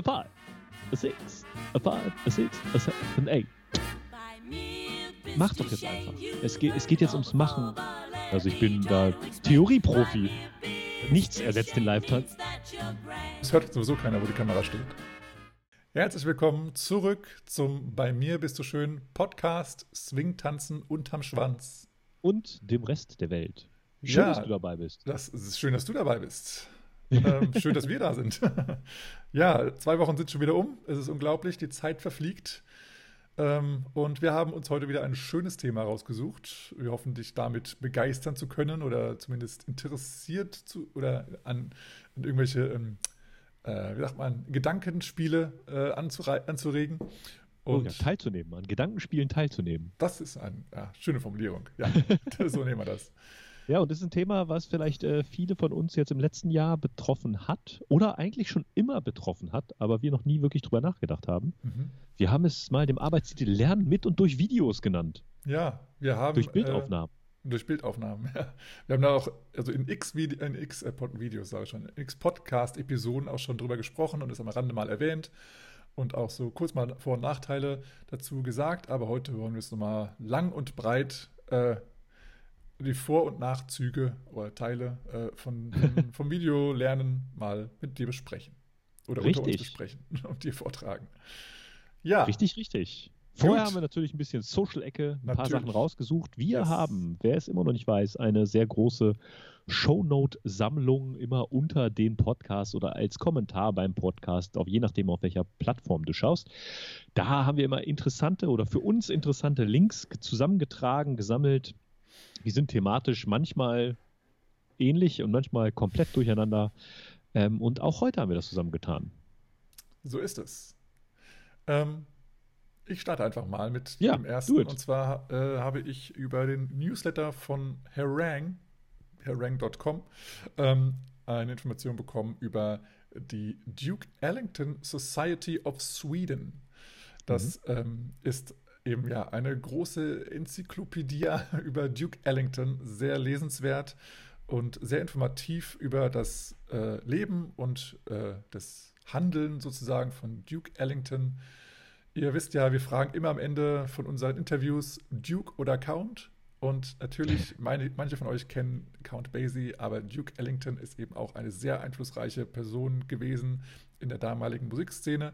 a five, a six, a five, a six, a seven, an eight. Mach doch jetzt einfach. Es geht, es geht jetzt ums Machen. Also ich bin da Theorieprofi. Nichts ersetzt den Live-Tanz. Es hört sowieso keiner, wo die Kamera steht. Herzlich willkommen zurück zum Bei mir bist du schön Podcast Swing-Tanzen unterm Schwanz. Und dem Rest der Welt. Schön, Ja. dass du dabei bist. Das ist schön, dass du dabei bist. Ähm, schön, dass wir da sind. ja, zwei Wochen sind schon wieder um. Es ist unglaublich, die Zeit verfliegt. Ähm, und wir haben uns heute wieder ein schönes Thema rausgesucht. Wir hoffen, dich damit begeistern zu können oder zumindest interessiert zu oder an, an irgendwelche, ähm, äh, wie sagt man, Gedankenspiele äh, anzuregen. Und Und ja, teilzunehmen, an Gedankenspielen teilzunehmen. das ist eine ja, schöne Formulierung. Ja, so nehmen wir das. Ja, und das ist ein Thema, was vielleicht äh, viele von uns jetzt im letzten Jahr betroffen hat oder eigentlich schon immer betroffen hat, aber wir noch nie wirklich drüber nachgedacht haben. Mhm. Wir haben es mal dem Arbeitstitel Lernen mit und durch Videos genannt. Ja, wir haben. Durch äh, Bildaufnahmen. Durch Bildaufnahmen, ja. Wir haben da auch, also in x, Vide in x äh, Videos, sage ich schon, in x Podcast-Episoden auch schon drüber gesprochen und es am Rande mal erwähnt und auch so kurz mal Vor- und Nachteile dazu gesagt. Aber heute wollen wir es nochmal lang und breit äh, die Vor- und Nachzüge oder Teile äh, von, dem- vom Videolernen mal mit dir besprechen. Oder unter uns Richtig. besprechen und dir vortragen. Ja, Richtig, richtig. Vorher Gut. haben wir natürlich ein bisschen Social-Ecke, ein paar Natürlich. Sachen rausgesucht. Wir Yes. haben, wer es immer noch nicht weiß, eine sehr große Shownote-Sammlung immer unter den Podcast oder als Kommentar beim Podcast, auch je nachdem, auf welcher Plattform du schaust. Da haben wir immer interessante oder für uns interessante Links zusammengetragen, gesammelt. Die sind thematisch manchmal ähnlich und manchmal komplett durcheinander. Ähm, und auch heute haben wir das zusammengetan. So ist es. Ähm, ich starte einfach mal mit Ja, dem ersten. Und zwar äh, habe ich über den Newsletter von Harang, harang.com, ähm, eine Information bekommen über die Duke Ellington Society of Sweden. Das Mhm. ähm, ist eben ja eine große Enzyklopädie über Duke Ellington, sehr lesenswert und sehr informativ über das äh, Leben und äh, das Handeln sozusagen von Duke Ellington. Ihr wisst ja, wir fragen immer am Ende von unseren Interviews Duke oder Count. Und natürlich, meine, manche von euch kennen Count Basie, aber Duke Ellington ist eben auch eine sehr einflussreiche Person gewesen in der damaligen Musikszene.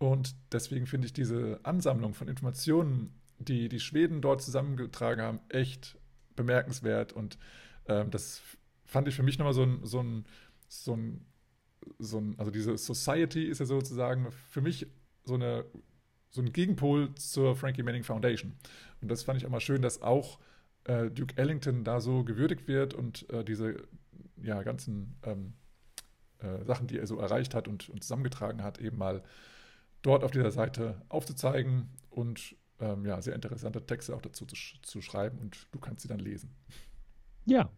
Und deswegen finde ich diese Ansammlung von Informationen, die die Schweden dort zusammengetragen haben, echt bemerkenswert. Und ähm, das fand ich für mich nochmal so ein, so ein, so ein, so ein, also diese Society ist ja sozusagen für mich so eine so ein Gegenpol zur Frankie Manning Foundation. Und das fand ich auch mal schön, dass auch äh, Duke Ellington da so gewürdigt wird und äh, diese ja, ganzen ähm, äh, Sachen, die er so erreicht hat und, und zusammengetragen hat, eben mal dort auf dieser Seite aufzuzeigen und ähm, ja, sehr interessante Texte auch dazu zu, zu schreiben und du kannst sie dann lesen. Ja,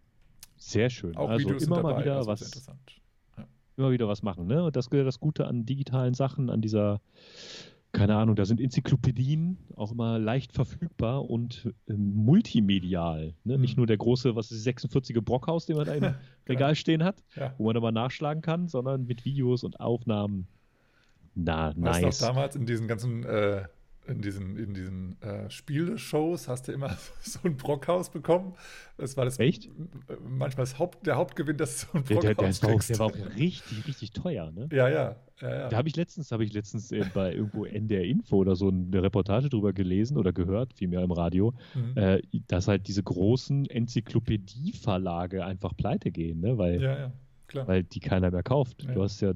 sehr schön. Auch also Videos immer sind mal dabei, wieder also was, interessant. immer wieder was machen. Ne? Und das das Gute an digitalen Sachen, an dieser, keine Ahnung, da sind Enzyklopädien auch immer leicht verfügbar und ähm, multimedial. Ne? Nicht Mhm. nur der große, was ist 46er Brockhaus, den man da im Regal stehen hat, Ja. wo man aber nachschlagen kann, sondern mit Videos und Aufnahmen. Na, Weißt nice. du auch damals in diesen ganzen, äh, in diesen, in diesen äh, Spielshows hast du immer so ein Brockhaus bekommen. Das war das Echt? m- manchmal das Haupt, der Hauptgewinn, dass du so ein Der, der, der, Brockhaus ist auch, der war auch richtig, richtig teuer. Ne? Ja, ja, ja, ja. Da habe ich letztens, habe ich letztens äh, bei irgendwo NDR Info oder so eine Reportage drüber gelesen oder gehört, vielmehr im Radio, Mhm. äh, dass halt diese großen Enzyklopädieverlage einfach pleite gehen, ne? weil, ja, ja, klar. weil die keiner mehr kauft. Ja. Du hast ja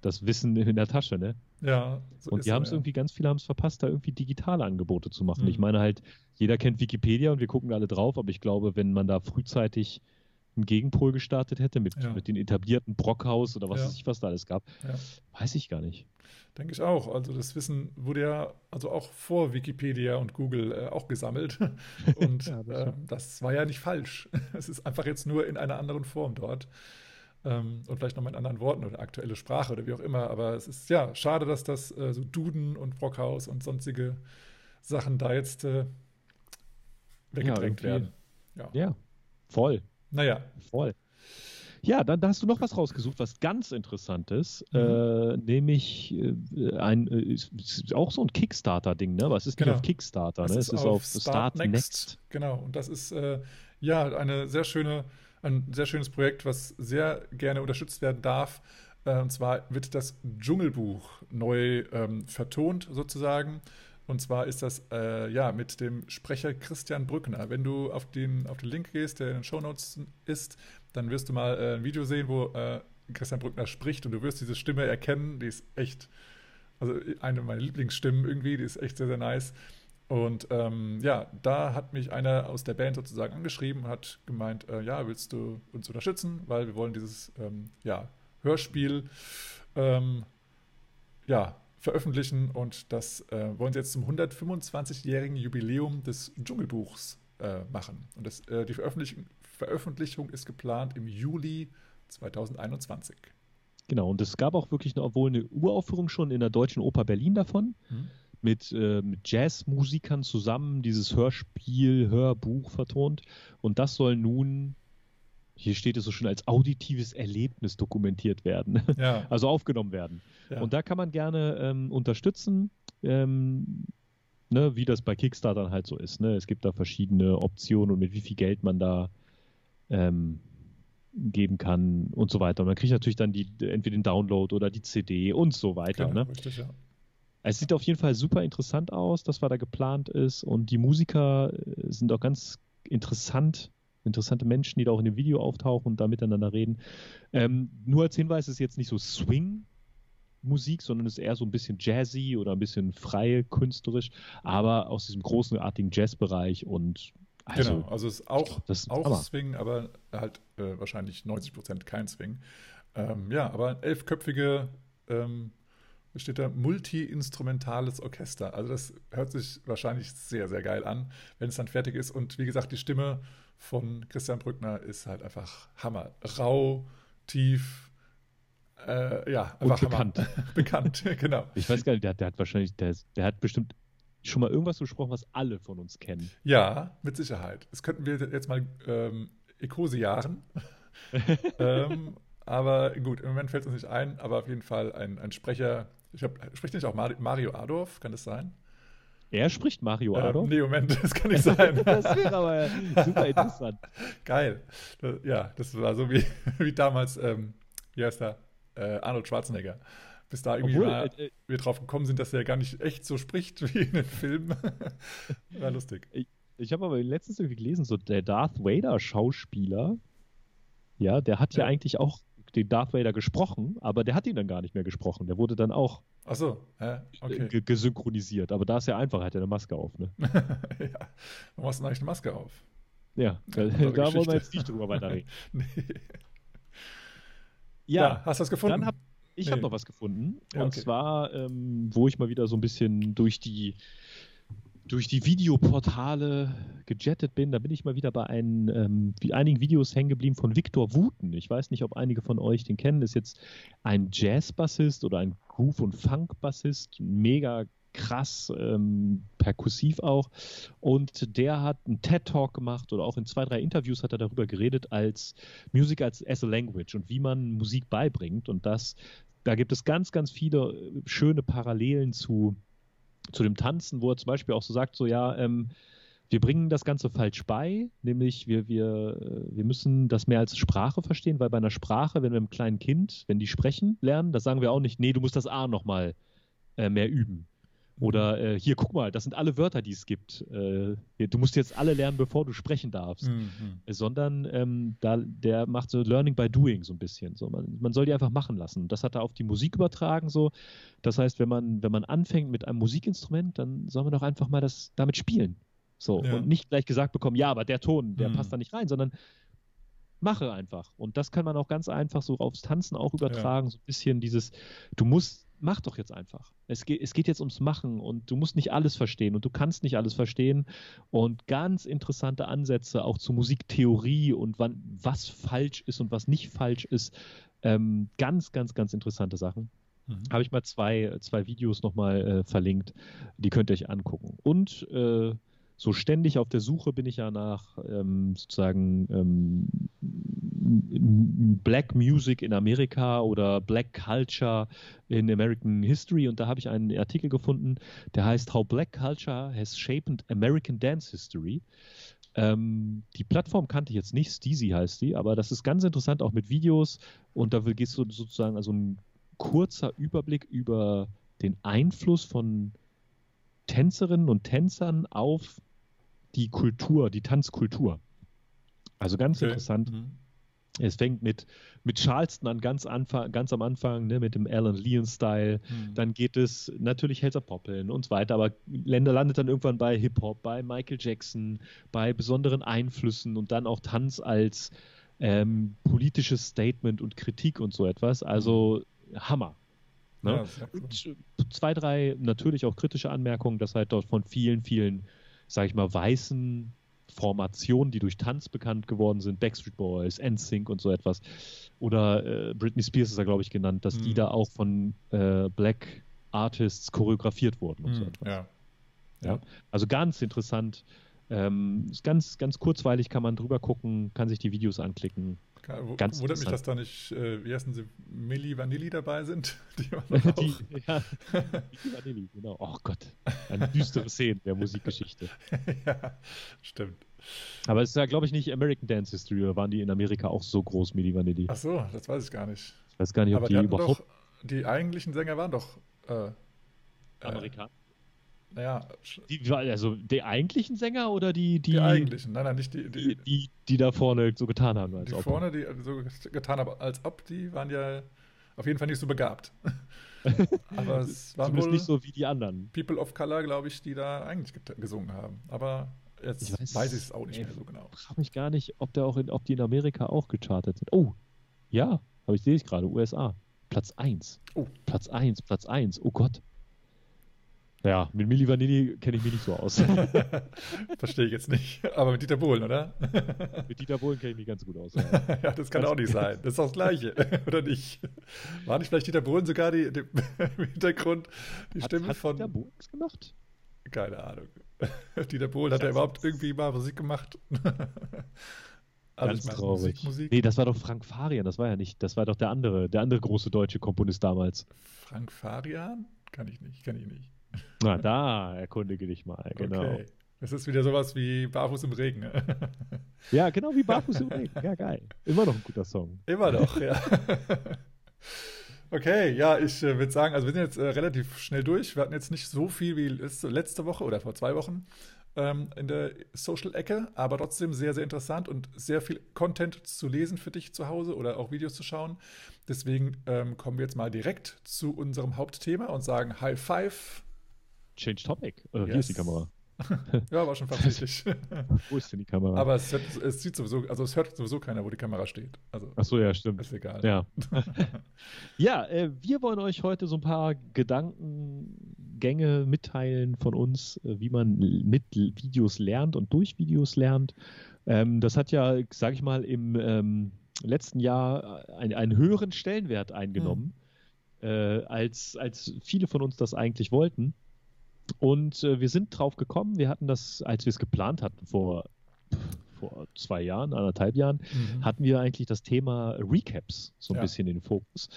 das Wissen in der Tasche, ne? ja, so Und die haben es ja. irgendwie, ganz viele haben es verpasst, da irgendwie digitale Angebote zu machen. Mhm. Ich meine halt, jeder kennt Wikipedia und wir gucken alle drauf, aber ich glaube, wenn man da frühzeitig einen Gegenpol gestartet hätte mit, Ja. mit den etablierten Brockhaus oder was Ja. weiß ich, was da alles gab, weiß ich gar nicht. Denke ich auch. Also das Wissen wurde ja also auch vor Wikipedia und Google äh, auch gesammelt. Und das äh, das war ja nicht falsch. Es ist einfach jetzt nur in einer anderen Form dort. Ähm, und vielleicht nochmal in anderen Worten oder aktuelle Sprache oder wie auch immer. Aber es ist ja schade, dass das äh, so Duden und Brockhaus und sonstige Sachen da jetzt äh, weggedrängt irgendwie- werden. Ja. Ja, voll. Naja, Voll. Ja, dann da hast du noch was rausgesucht, was ganz interessantes, mhm. äh, nämlich äh, ein äh, ist auch so ein Kickstarter-Ding, ne? Aber es ist genau. nicht auf Kickstarter, es ne? Ist es ist auf Start, Start Next. Next. Genau, und das ist äh, ja eine sehr schöne, ein sehr schönes Projekt, was sehr gerne unterstützt werden darf. Äh, und zwar wird das Dschungelbuch neu ähm, vertont sozusagen. Und zwar ist das äh, ja mit dem Sprecher Christian Brückner. Wenn du auf den, auf den Link gehst, der in den Shownotes ist, dann wirst du mal äh, ein Video sehen, wo äh, Christian Brückner spricht und du wirst diese Stimme erkennen. Die ist echt, also eine meiner Lieblingsstimmen irgendwie, die ist echt sehr, sehr nice. Und ähm, ja, da hat mich einer aus der Band sozusagen angeschrieben und hat gemeint, äh, ja, willst du uns unterstützen, weil wir wollen dieses ähm, ja, Hörspiel ähm, ja, veröffentlichen und das äh, wollen sie jetzt zum 125-jährigen Jubiläum des Dschungelbuchs äh, machen. Und das, äh, die Veröffentlichung, Veröffentlichung ist geplant im Juli 2021. Genau, und es gab auch wirklich eine, wohl eine Uraufführung schon in der Deutschen Oper Berlin davon. Mhm. Mit, äh, mit Jazzmusikern zusammen dieses Hörspiel, Hörbuch vertont. Und das soll nun hier steht es so schon als auditives Erlebnis dokumentiert werden, ja. also aufgenommen werden. Ja. Und da kann man gerne ähm, unterstützen, ähm, ne, wie das bei Kickstarter halt so ist. Ne? Es gibt da verschiedene Optionen und mit wie viel Geld man da ähm, geben kann und so weiter. Und man kriegt natürlich dann die, entweder den Download oder die CD und so weiter. Genau, ne? richtig, ja. Es sieht auf jeden Fall super interessant aus, das, was da geplant ist. Und die Musiker äh, sind auch ganz interessant interessante Menschen, die da auch in dem Video auftauchen und da miteinander reden. Ähm, nur als Hinweis ist jetzt nicht so Swing. Musik, sondern ist eher so ein bisschen jazzy oder ein bisschen frei künstlerisch, aber aus diesem großenartigen Jazzbereich und also, genau, also es ist auch, das ist auch Swing, aber halt äh, wahrscheinlich 90 Prozent kein Swing. Ähm, ja, aber elfköpfige ähm, steht da multi-instrumentales Orchester. Also das hört sich wahrscheinlich sehr, sehr geil an, wenn es dann fertig ist. Und wie gesagt, die Stimme von Christian Brückner ist halt einfach Hammer. Rau, tief, äh, ja, einfach Und bekannt. bekannt, genau. Ich weiß gar nicht, der, der hat wahrscheinlich, der, der, hat bestimmt schon mal irgendwas gesprochen, was alle von uns kennen. Ja, mit Sicherheit. Das könnten wir jetzt mal ähm, Ekose jahren. ähm, aber gut, im Moment fällt es uns nicht ein, aber auf jeden Fall ein, ein Sprecher. Ich glaube, spricht nicht auch Mario Adorf, kann das sein? Er spricht Mario äh, Adolf? Nee, Moment, das kann nicht sein. das wäre aber super interessant. Geil. Ja, das war so wie, wie damals, ähm, wie heißt er? Äh, Arnold Schwarzenegger. Bis da irgendwie Obwohl, mal, äh, äh, wir drauf gekommen sind, dass er gar nicht echt so spricht wie in den Filmen. war lustig. Ich, ich habe aber letztens irgendwie gelesen, so der Darth Vader-Schauspieler, ja, der hat ja. ja eigentlich auch den Darth Vader gesprochen, aber der hat ihn dann gar nicht mehr gesprochen. Der wurde dann auch Ach so, hä? okay. gesynchronisiert. Aber da ist ja einfach, hat er eine Maske auf. Ne? ja, warum hast du eigentlich eine Maske auf? Ja, da, da wollen wir jetzt nicht drüber weiterreden. nee. Ja, ja, hast du das gefunden? Hab, ich nee. habe noch was gefunden. Ja, und okay. zwar, ähm, wo ich mal wieder so ein bisschen durch die durch die Videoportale gejettet bin, da bin ich mal wieder bei ein, ähm, einigen Videos hängen geblieben von Victor Wooten. Ich weiß nicht, ob einige von euch den kennen. Ist jetzt ein Jazz-Bassist oder ein Groove- und Funk-Bassist. Mega krass, ähm, perkussiv auch. Und der hat einen TED-Talk gemacht oder auch in zwei, drei Interviews hat er darüber geredet, als Music als as a Language und wie man Musik beibringt. Und das, da gibt es ganz, ganz viele äh, schöne Parallelen zu zu dem Tanzen, wo er zum Beispiel auch so sagt, so ja, ähm, wir bringen das Ganze falsch bei, nämlich wir, wir, äh, wir müssen das mehr als Sprache verstehen, weil bei einer Sprache, wenn wir einem kleinen Kind, wenn die sprechen lernen, da sagen wir auch nicht, nee, du musst das A nochmal äh, mehr üben. Oder äh, hier, guck mal, das sind alle Wörter, die es gibt. Äh, du musst jetzt alle lernen, bevor du sprechen darfst. Mhm. Sondern ähm, da, der macht so Learning by Doing so ein bisschen. So, man, man soll die einfach machen lassen. Das hat er auf die Musik übertragen. So. Das heißt, wenn man, wenn man anfängt mit einem Musikinstrument, dann soll man doch einfach mal das damit spielen. So. Ja. Und nicht gleich gesagt bekommen, ja, aber der Ton, der mhm. passt da nicht rein, sondern mache einfach. Und das kann man auch ganz einfach so aufs Tanzen auch übertragen. Ja. So ein bisschen dieses, du musst mach doch jetzt einfach. Es geht, es geht jetzt ums Machen und du musst nicht alles verstehen und du kannst nicht alles verstehen. Und ganz interessante Ansätze auch zur Musiktheorie und wann, was falsch ist und was nicht falsch ist. Ähm, ganz, ganz, ganz interessante Sachen. Mhm. Habe ich mal zwei, zwei Videos nochmal äh, verlinkt. Die könnt ihr euch angucken. Und äh, so ständig auf der Suche bin ich ja nach ähm, sozusagen ähm, Black Music in Amerika oder Black Culture in American History und da habe ich einen Artikel gefunden, der heißt How Black Culture Has Shaped American Dance History. Ähm, die Plattform kannte ich jetzt nicht, Steezy heißt die, aber das ist ganz interessant auch mit Videos und da gehst du sozusagen also ein kurzer Überblick über den Einfluss von Tänzerinnen und Tänzern auf die Kultur, die Tanzkultur. Also ganz okay. interessant. Mhm. Es fängt mit, mit Charleston an, ganz, Anfang, ganz am Anfang, ne, mit dem Alan Leon-Style. Mhm. Dann geht es natürlich Helser Poppeln und so weiter, aber Länder landet dann irgendwann bei Hip-Hop, bei Michael Jackson, bei besonderen Einflüssen und dann auch Tanz als ähm, politisches Statement und Kritik und so etwas. Also Hammer. Ne? Ja, cool. Zwei, drei natürlich auch kritische Anmerkungen, dass halt dort von vielen, vielen, sag ich mal, weißen Formationen, die durch Tanz bekannt geworden sind, Backstreet Boys, NSYNC und so etwas, oder äh, Britney Spears ist da, glaube ich, genannt, dass mhm. die da auch von äh, Black Artists choreografiert wurden und mhm, so etwas. Ja. ja. Also ganz interessant. Ähm, ist ganz, ganz kurzweilig kann man drüber gucken, kann sich die Videos anklicken. Wo, Ganz wundert mich, dass da nicht, äh, wie heißen sie, Milli Vanilli dabei sind. Die, die ja, Milli Vanilli, genau. Oh Gott, eine düstere Szene der Musikgeschichte. ja, stimmt. Aber es ist ja, glaube ich, nicht American Dance History, oder waren die in Amerika auch so groß, Milli Vanilli? Ach so, das weiß ich gar nicht. Ich weiß gar nicht, ob Aber die, die überhaupt... Doch, die eigentlichen Sänger waren doch äh, äh Amerikaner. Naja. Die, also die eigentlichen Sänger oder die. Die, die eigentlichen, nein, nein, nicht die. Die, die, die da vorne so getan haben. Als die ob. vorne, die so getan haben, als ob, die waren ja auf jeden Fall nicht so begabt. Aber es waren wohl nicht so wie die anderen. People of Color, glaube ich, die da eigentlich gesungen haben. Aber jetzt ich weiß, weiß ich es auch nicht ey, mehr so genau. Ich frage mich gar nicht, ob, der auch in, ob die in Amerika auch gechartet sind. Oh, ja, aber ich sehe es gerade, USA. Platz 1. Oh. Platz 1, Platz 1. Oh Gott. Ja, mit Milli Vanilli kenne ich mich nicht so aus. Verstehe ich jetzt nicht. Aber mit Dieter Bohlen, oder? mit Dieter Bohlen kenne ich mich ganz gut aus. Ja, ja das kann auch nicht sein. Das ist auch das Gleiche, oder nicht? War nicht vielleicht Dieter Bohlen sogar die, die im Hintergrund die hat, Stimme hat von. Dieter Bohlen das gemacht? Keine Ahnung. Dieter Bohlen hat er überhaupt irgendwie mal Musik gemacht? Ganz traurig. Musik, Musik. Nee, das war doch Frank Farian, das war ja nicht, das war doch der andere, der andere große deutsche Komponist damals. Frank Farian? Kann ich nicht, kann ich nicht. Na, da erkundige dich mal, genau. Okay. Das ist wieder sowas wie Barfuß im Regen. ja, genau wie Barfuß im Regen. Ja, geil. Immer noch ein guter Song. Immer noch, ja. Okay, ja, ich äh, würde sagen, also wir sind jetzt äh, relativ schnell durch. Wir hatten jetzt nicht so viel wie letzte, letzte Woche oder vor zwei Wochen ähm, in der Social-Ecke, aber trotzdem sehr, sehr interessant und sehr viel Content zu lesen für dich zu Hause oder auch Videos zu schauen. Deswegen ähm, kommen wir jetzt mal direkt zu unserem Hauptthema und sagen High Five Change Topic. Äh, yes. Hier ist die Kamera. ja, war schon fast richtig. wo ist denn die Kamera? Aber es, hört, es, sieht sowieso, also es hört sowieso keiner, wo die Kamera steht. Also, Ach so, ja, stimmt. Ist egal. Ja, ja äh, wir wollen euch heute so ein paar Gedankengänge mitteilen von uns, äh, wie man mit Videos lernt und durch Videos lernt. Ähm, das hat ja, sage ich mal, im ähm, letzten Jahr ein, einen höheren Stellenwert eingenommen, hm. äh, als, als viele von uns das eigentlich wollten. Und äh, wir sind drauf gekommen, wir hatten das, als wir es geplant hatten vor, vor zwei Jahren, anderthalb Jahren, mhm. hatten wir eigentlich das Thema Recaps so ein ja. bisschen in den Fokus.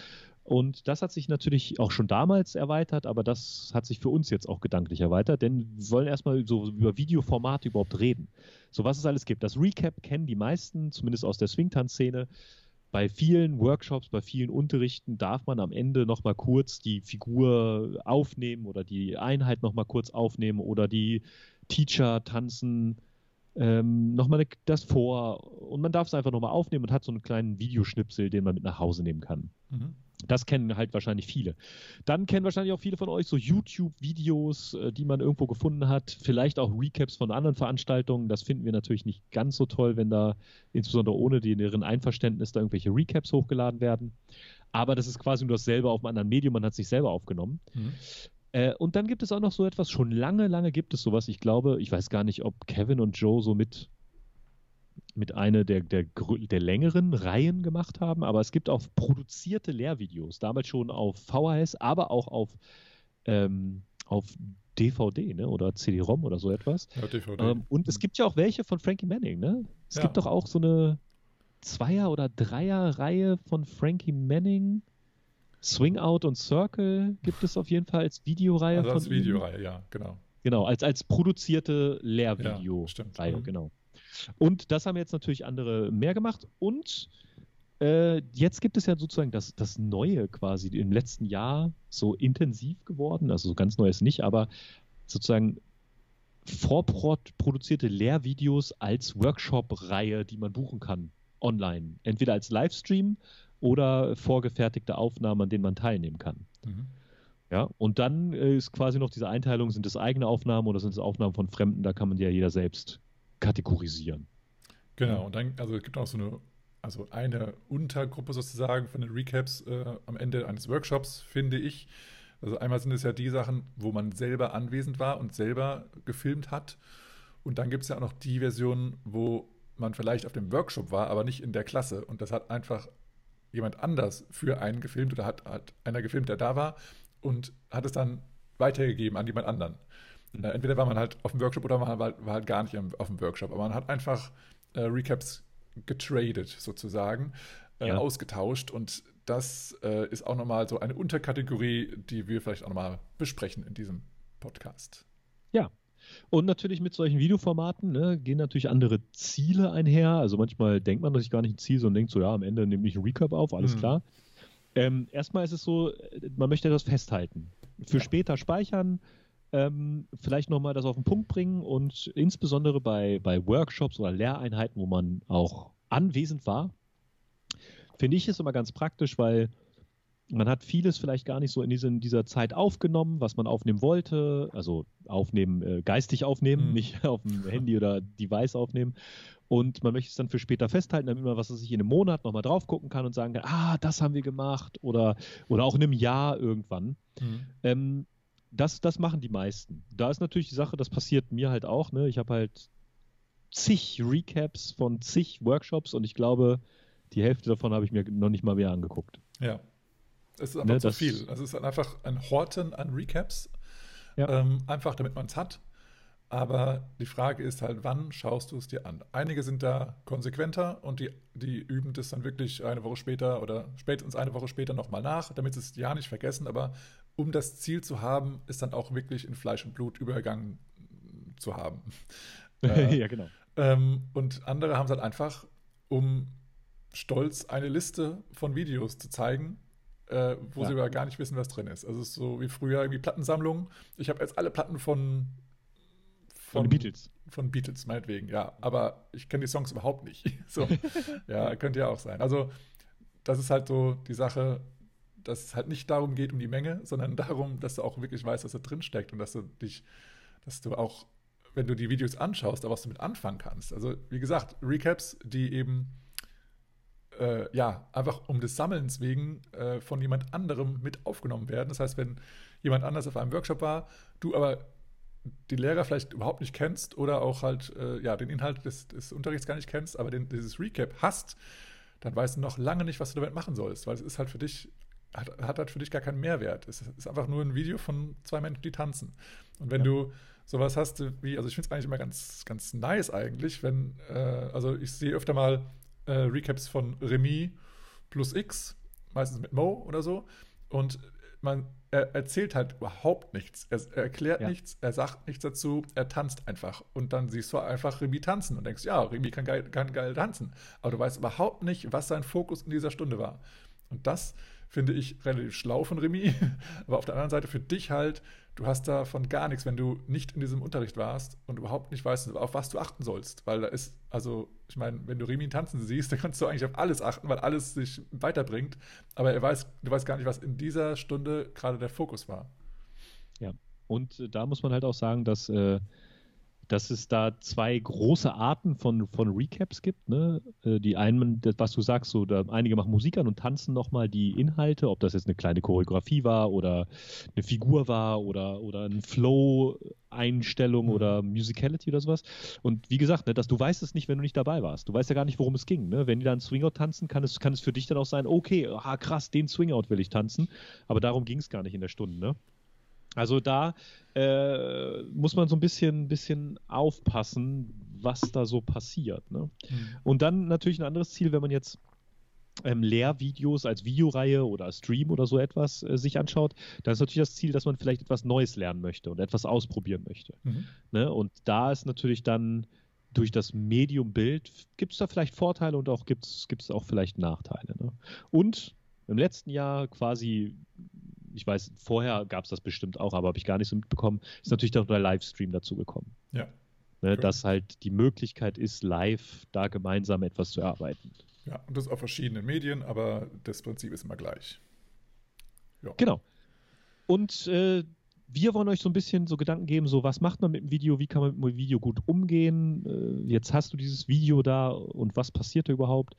Und das hat sich natürlich auch schon damals erweitert, aber das hat sich für uns jetzt auch gedanklich erweitert, denn wir wollen erstmal so über Videoformate überhaupt reden. So was es alles gibt. Das Recap kennen die meisten, zumindest aus der Swingtanz-Szene bei vielen Workshops, bei vielen Unterrichten darf man am Ende nochmal kurz die Figur aufnehmen oder die Einheit nochmal kurz aufnehmen oder die Teacher tanzen ähm, nochmal das vor und man darf es einfach nochmal aufnehmen und hat so einen kleinen Videoschnipsel, den man mit nach Hause nehmen kann. Mhm. Das kennen halt wahrscheinlich viele. Dann kennen wahrscheinlich auch viele von euch so YouTube-Videos, äh, die man irgendwo gefunden hat. Vielleicht auch Recaps von anderen Veranstaltungen. Das finden wir natürlich nicht ganz so toll, wenn da insbesondere ohne deren Einverständnis da irgendwelche Recaps hochgeladen werden. Aber das ist quasi nur dasselbe auf einem anderen Medium. Man hat sich selber aufgenommen. Mhm. Äh, und dann gibt es auch noch so etwas, schon lange, lange gibt es sowas. Ich glaube, ich weiß gar nicht, ob Kevin und Joe so mit mit einer der, der, der längeren Reihen gemacht haben, aber es gibt auch produzierte Lehrvideos, damals schon auf VHS, aber auch auf, ähm, auf DVD, ne? Oder CD-ROM oder so etwas. Ja, DVD. Ähm, und es gibt ja auch welche von Frankie Manning, ne? Es Ja. gibt doch auch so eine Zweier- oder Dreier-Reihe von Frankie Manning. Swing Out und Circle gibt es auf jeden Fall als Videoreihe also von als. Videoreihe, ja, genau. Genau, als, als produzierte Ja, Lehrvideo-Reihe, stimmt. Mhm. genau. Und das haben jetzt natürlich andere mehr gemacht. Und äh, jetzt gibt es ja sozusagen das, das Neue quasi im letzten Jahr so intensiv geworden. Also so ganz Neues nicht, aber sozusagen vorproduzierte Lehrvideos als Workshop-Reihe, die man buchen kann online. Entweder als Livestream oder vorgefertigte Aufnahmen, an denen man teilnehmen kann. Mhm. Ja, und dann äh, ist quasi noch diese Einteilung, sind es eigene Aufnahmen oder sind es Aufnahmen von Fremden, da kann man die ja jeder selbst kategorisieren. Genau, und dann, also es gibt auch so eine, also eine Untergruppe sozusagen von den Recaps äh, am Ende eines Workshops, finde ich. Also einmal sind es ja die Sachen, wo man selber anwesend war und selber gefilmt hat. Und dann gibt es ja auch noch die Version, wo man vielleicht auf dem Workshop war, aber nicht in der Klasse. Und das hat einfach jemand anders für einen gefilmt oder hat, hat einer gefilmt, der da war und hat es dann weitergegeben an jemand anderen. Äh, entweder war man halt auf dem Workshop oder man war, war halt gar nicht auf dem Workshop. Aber man hat einfach äh, Recaps getradet sozusagen, äh, Ja. ausgetauscht. Und das äh, ist auch nochmal so eine Unterkategorie, die wir vielleicht auch nochmal besprechen in diesem Podcast. Und natürlich mit solchen Videoformaten ne, gehen natürlich andere Ziele einher. Also manchmal denkt man sich gar nicht ein Ziel, sondern denkt so, ja, am Ende nehme ich einen Recap auf, alles Mhm. klar. Ähm, erstmal ist es so, man möchte das festhalten. Für Ja. später speichern, ähm, vielleicht nochmal das auf den Punkt bringen und insbesondere bei, bei Workshops oder Lehreinheiten, wo man auch anwesend war, finde ich es immer ganz praktisch, weil man hat vieles vielleicht gar nicht so in, diese, in dieser Zeit aufgenommen, was man aufnehmen wollte. Also aufnehmen, äh, geistig aufnehmen, Mhm. nicht auf dem Handy oder Device aufnehmen. Und man möchte es dann für später festhalten, damit man, was weiß ich, in einem Monat nochmal drauf gucken kann und sagen kann, ah, das haben wir gemacht. Oder, oder auch in einem Jahr irgendwann. Ähm, das, das machen die meisten. Da ist natürlich die Sache, das passiert mir halt auch. Ne? Ich habe halt zig Recaps von zig Workshops und ich glaube, die Hälfte davon habe ich mir noch nicht mal mehr angeguckt. Ja. Es ist einfach Ne, zu viel. Also es ist einfach ein Horten an Recaps. Ja. Ähm, einfach damit man es hat. Aber die Frage ist halt, wann schaust du es dir an? Einige sind da konsequenter und die, die üben das dann wirklich eine Woche später oder spätestens eine Woche später nochmal nach, damit sie es ja nicht vergessen. Aber um das Ziel zu haben, ist dann auch wirklich in Fleisch und Blut übergegangen zu haben. Äh, ja, genau. ähm, und andere haben es halt einfach, um stolz eine Liste von Videos zu zeigen, äh, wo Ja. sie aber gar nicht wissen, was drin ist. Also es ist so wie früher irgendwie Plattensammlungen. Ich habe jetzt alle Platten von, Von den Beatles. Von Beatles, meinetwegen, ja. Aber ich kenne die Songs überhaupt nicht. so. Ja, könnte ja auch sein. Also, das ist halt so die Sache, dass es halt nicht darum geht, um die Menge, sondern darum, dass du auch wirklich weißt, was da drin steckt und dass du dich, dass du auch, wenn du die Videos anschaust, da was du mit anfangen kannst. Also, wie gesagt, Recaps, die eben äh, ja, einfach um des Sammelns wegen äh, von jemand anderem mit aufgenommen werden. Das heißt, wenn jemand anders auf einem Workshop war, du aber die Lehrer vielleicht überhaupt nicht kennst oder auch halt äh, ja, den Inhalt des, des Unterrichts gar nicht kennst, aber den, dieses Recap hast, dann weißt du noch lange nicht, was du damit machen sollst, weil es ist halt für dich, hat, hat halt für dich gar keinen Mehrwert. Es ist einfach nur ein Video von zwei Menschen, die tanzen. Und wenn Ja. du sowas hast wie, also ich finde es eigentlich immer ganz, ganz nice eigentlich, wenn, äh, also ich sehe öfter mal äh, Recaps von Remy plus X, meistens mit Mo oder so. Und man er erzählt halt überhaupt nichts. Er, er erklärt Ja. nichts, er sagt nichts dazu, er tanzt einfach. Und dann siehst du einfach Remy tanzen und denkst, ja, Remy kann geil, kann geil tanzen. Aber du weißt überhaupt nicht, was sein Fokus in dieser Stunde war. Und das finde ich relativ schlau von Remy. Aber auf der anderen Seite für dich halt, du hast davon gar nichts, wenn du nicht in diesem Unterricht warst und überhaupt nicht weißt, auf was du achten sollst. Weil da ist, also, ich meine, wenn du Remy tanzen siehst, dann kannst du eigentlich auf alles achten, weil alles sich weiterbringt. Aber er weiß, du weißt gar nicht, was in dieser Stunde gerade der Fokus war. Und äh, da muss man halt auch sagen, dass, äh, dass es da zwei große Arten von, von Recaps gibt. Ne? Äh, die einen, was du sagst, so, da, einige machen Musik an und tanzen nochmal die Inhalte, ob das jetzt eine kleine Choreografie war oder eine Figur war oder, oder ein Flow-Einstellung Mhm. oder Musicality oder sowas. Und wie gesagt, ne, dass du weißt es nicht, wenn du nicht dabei warst. Du weißt ja gar nicht, worum es ging. Ne? Wenn die dann Swingout tanzen, kann es, kann es für dich dann auch sein, okay, ah, krass, den Swingout will ich tanzen. Aber darum ging es gar nicht in der Stunde. Ne? Also da äh, muss man so ein bisschen, bisschen aufpassen, was da so passiert. Ne? Mhm. Und dann natürlich ein anderes Ziel, wenn man jetzt ähm, Lehrvideos als Videoreihe oder Stream oder so etwas äh, sich anschaut, dann ist natürlich das Ziel, dass man vielleicht etwas Neues lernen möchte und etwas ausprobieren möchte. Mhm. Ne? Und da ist natürlich dann durch das Medium Bild, gibt es da vielleicht Vorteile und auch gibt es auch vielleicht Nachteile. Ne? Und im letzten Jahr quasi, ich weiß, vorher gab es das bestimmt auch, aber habe ich gar nicht so mitbekommen, ist natürlich auch der Livestream dazu gekommen. Ja. Ne, dass halt die Möglichkeit ist, live da gemeinsam etwas zu erarbeiten. Ja, und das auf verschiedenen Medien, aber das Prinzip ist immer gleich. Ja. Genau. Und äh, wir wollen euch so ein bisschen so Gedanken geben, so was macht man mit dem Video, wie kann man mit dem Video gut umgehen. Äh, jetzt hast du dieses Video da und was passiert da überhaupt?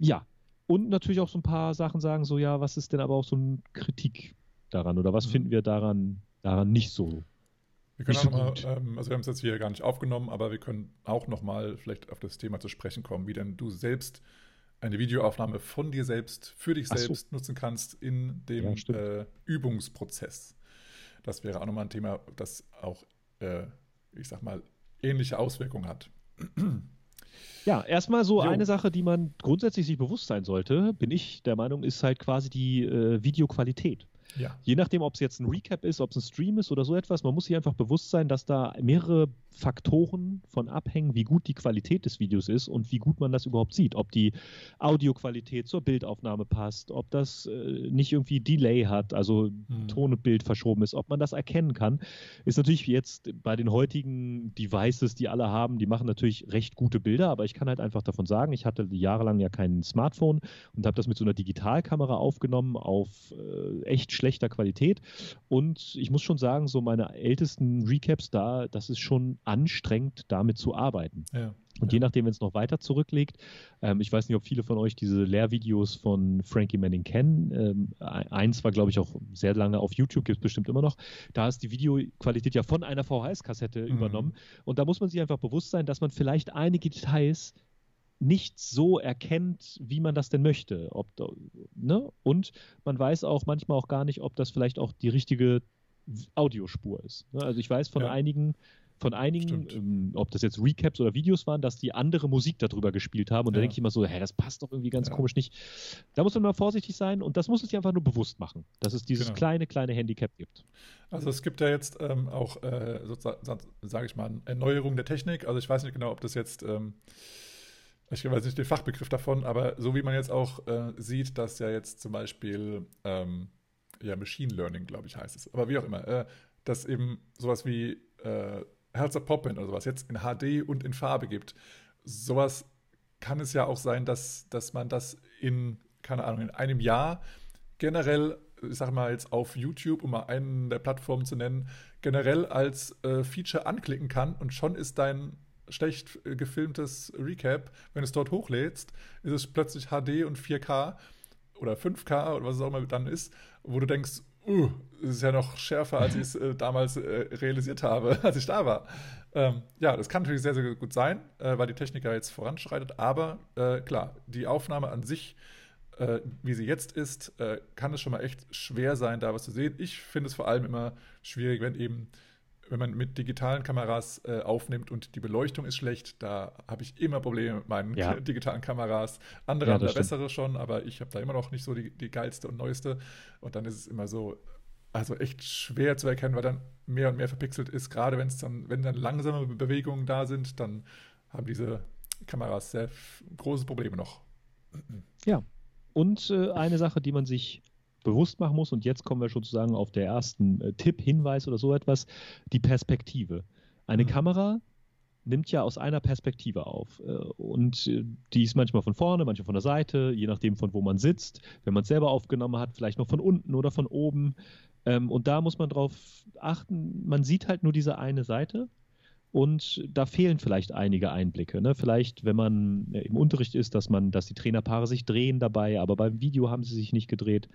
Ja, und natürlich auch so ein paar Sachen sagen, so ja, was ist denn aber auch so eine Kritik daran oder was mhm. finden wir daran, daran nicht so wir können auch nochmal, ähm, also wir haben es jetzt hier gar nicht aufgenommen, aber wir können auch nochmal vielleicht auf das Thema zu sprechen kommen, wie denn du selbst eine Videoaufnahme von dir selbst, für dich selbst so. nutzen kannst in dem ja, äh, Übungsprozess. Das wäre auch nochmal ein Thema, das auch, äh, ich sag mal, ähnliche Auswirkungen hat. Ja, erstmal so jo. eine Sache, die man grundsätzlich sich bewusst sein sollte, bin ich der Meinung, ist halt quasi die äh, Videoqualität. Ja. Je nachdem, ob es jetzt ein Recap ist, ob es ein Stream ist oder so etwas, man muss sich einfach bewusst sein, dass da mehrere Faktoren von abhängen, wie gut die Qualität des Videos ist und wie gut man das überhaupt sieht. Ob die Audioqualität zur Bildaufnahme passt, ob das äh, nicht irgendwie Delay hat, also mhm. Ton und Bild verschoben ist, ob man das erkennen kann, ist natürlich jetzt bei den heutigen Devices, die alle haben, die machen natürlich recht gute Bilder, aber ich kann halt einfach davon sagen, ich hatte jahrelang ja kein Smartphone und habe das mit so einer Digitalkamera aufgenommen auf äh, echt schlechter Qualität. Und ich muss schon sagen, so meine ältesten Recaps da, das ist schon anstrengend, damit zu arbeiten. Ja. Und je nachdem, wenn es noch weiter zurücklegt, ähm, ich weiß nicht, ob viele von euch diese Lehrvideos von Frankie Manning kennen. Ähm, eins war, glaube ich, auch sehr lange auf YouTube, gibt es bestimmt immer noch. Da ist die Videoqualität ja von einer VHS-Kassette mhm. übernommen. Und da muss man sich einfach bewusst sein, dass man vielleicht einige Details nicht so erkennt, wie man das denn möchte. Ob, ne? Und man weiß auch manchmal auch gar nicht, ob das vielleicht auch die richtige Audiospur ist. Ne? Also ich weiß von ja. einigen, von einigen, ähm, ob das jetzt Recaps oder Videos waren, dass die andere Musik darüber gespielt haben. Und ja. da denke ich immer so, hä, das passt doch irgendwie ganz ja. komisch nicht. Da muss man mal vorsichtig sein und das muss es sich einfach nur bewusst machen, dass es dieses genau. kleine, kleine Handicap gibt. Also es gibt ja jetzt ähm, auch, äh, sozusagen, sage ich mal, Erneuerung der Technik. Also ich weiß nicht genau, ob das jetzt ähm, ich weiß nicht den Fachbegriff davon, aber so wie man jetzt auch äh, sieht, dass ja jetzt zum Beispiel, ähm, ja, Machine Learning, glaube ich, heißt es, aber wie auch immer, äh, dass eben sowas wie äh, Herzer Poppen oder sowas jetzt in HD und in Farbe gibt. Sowas kann es ja auch sein, dass, dass man das in, keine Ahnung, in einem Jahr generell, ich sag mal jetzt auf YouTube, um mal einen der Plattformen zu nennen, generell als äh, Feature anklicken kann und schon ist dein schlecht äh, gefilmtes Recap, wenn du es dort hochlädst, ist es plötzlich HD und 4K oder 5K oder was es auch immer dann ist, wo du denkst, uh, es ist ja noch schärfer, als ich es äh, damals äh, realisiert habe, als ich da war. Ähm, ja, das kann natürlich sehr, sehr gut sein, äh, weil die Technik ja jetzt voranschreitet, aber äh, klar, die Aufnahme an sich, äh, wie sie jetzt ist, kann es schon mal echt schwer sein, da was zu sehen. Ich finde es vor allem immer schwierig, wenn eben wenn man mit digitalen Kameras äh, aufnimmt und die Beleuchtung ist schlecht, da habe ich immer Probleme mit meinen ja. digitalen Kameras. Andere ja, haben da stimmt. bessere schon, aber ich habe da immer noch nicht so die, die geilste und neueste. Und dann ist es immer so, also echt schwer zu erkennen, weil dann mehr und mehr verpixelt ist. Gerade wenn es dann, wenn dann langsame Bewegungen da sind, dann haben diese Kameras sehr große Probleme noch. Ja. Und äh, eine Sache, die man sich bewusst machen muss. Und jetzt kommen wir sozusagen auf der ersten äh, Tipp, Hinweis oder so etwas, die Perspektive. Eine mhm. Kamera nimmt ja aus einer Perspektive auf. Äh, und äh, die ist manchmal von vorne, manchmal von der Seite, je nachdem von wo man sitzt. Wenn man es selber aufgenommen hat, vielleicht noch von unten oder von oben. Ähm, und da muss man drauf achten, man sieht halt nur diese eine Seite und da fehlen vielleicht einige Einblicke. Ne? Vielleicht, wenn man äh, im Unterricht ist, dass man, dass die Trainerpaare sich drehen dabei, aber beim Video haben sie sich nicht gedreht.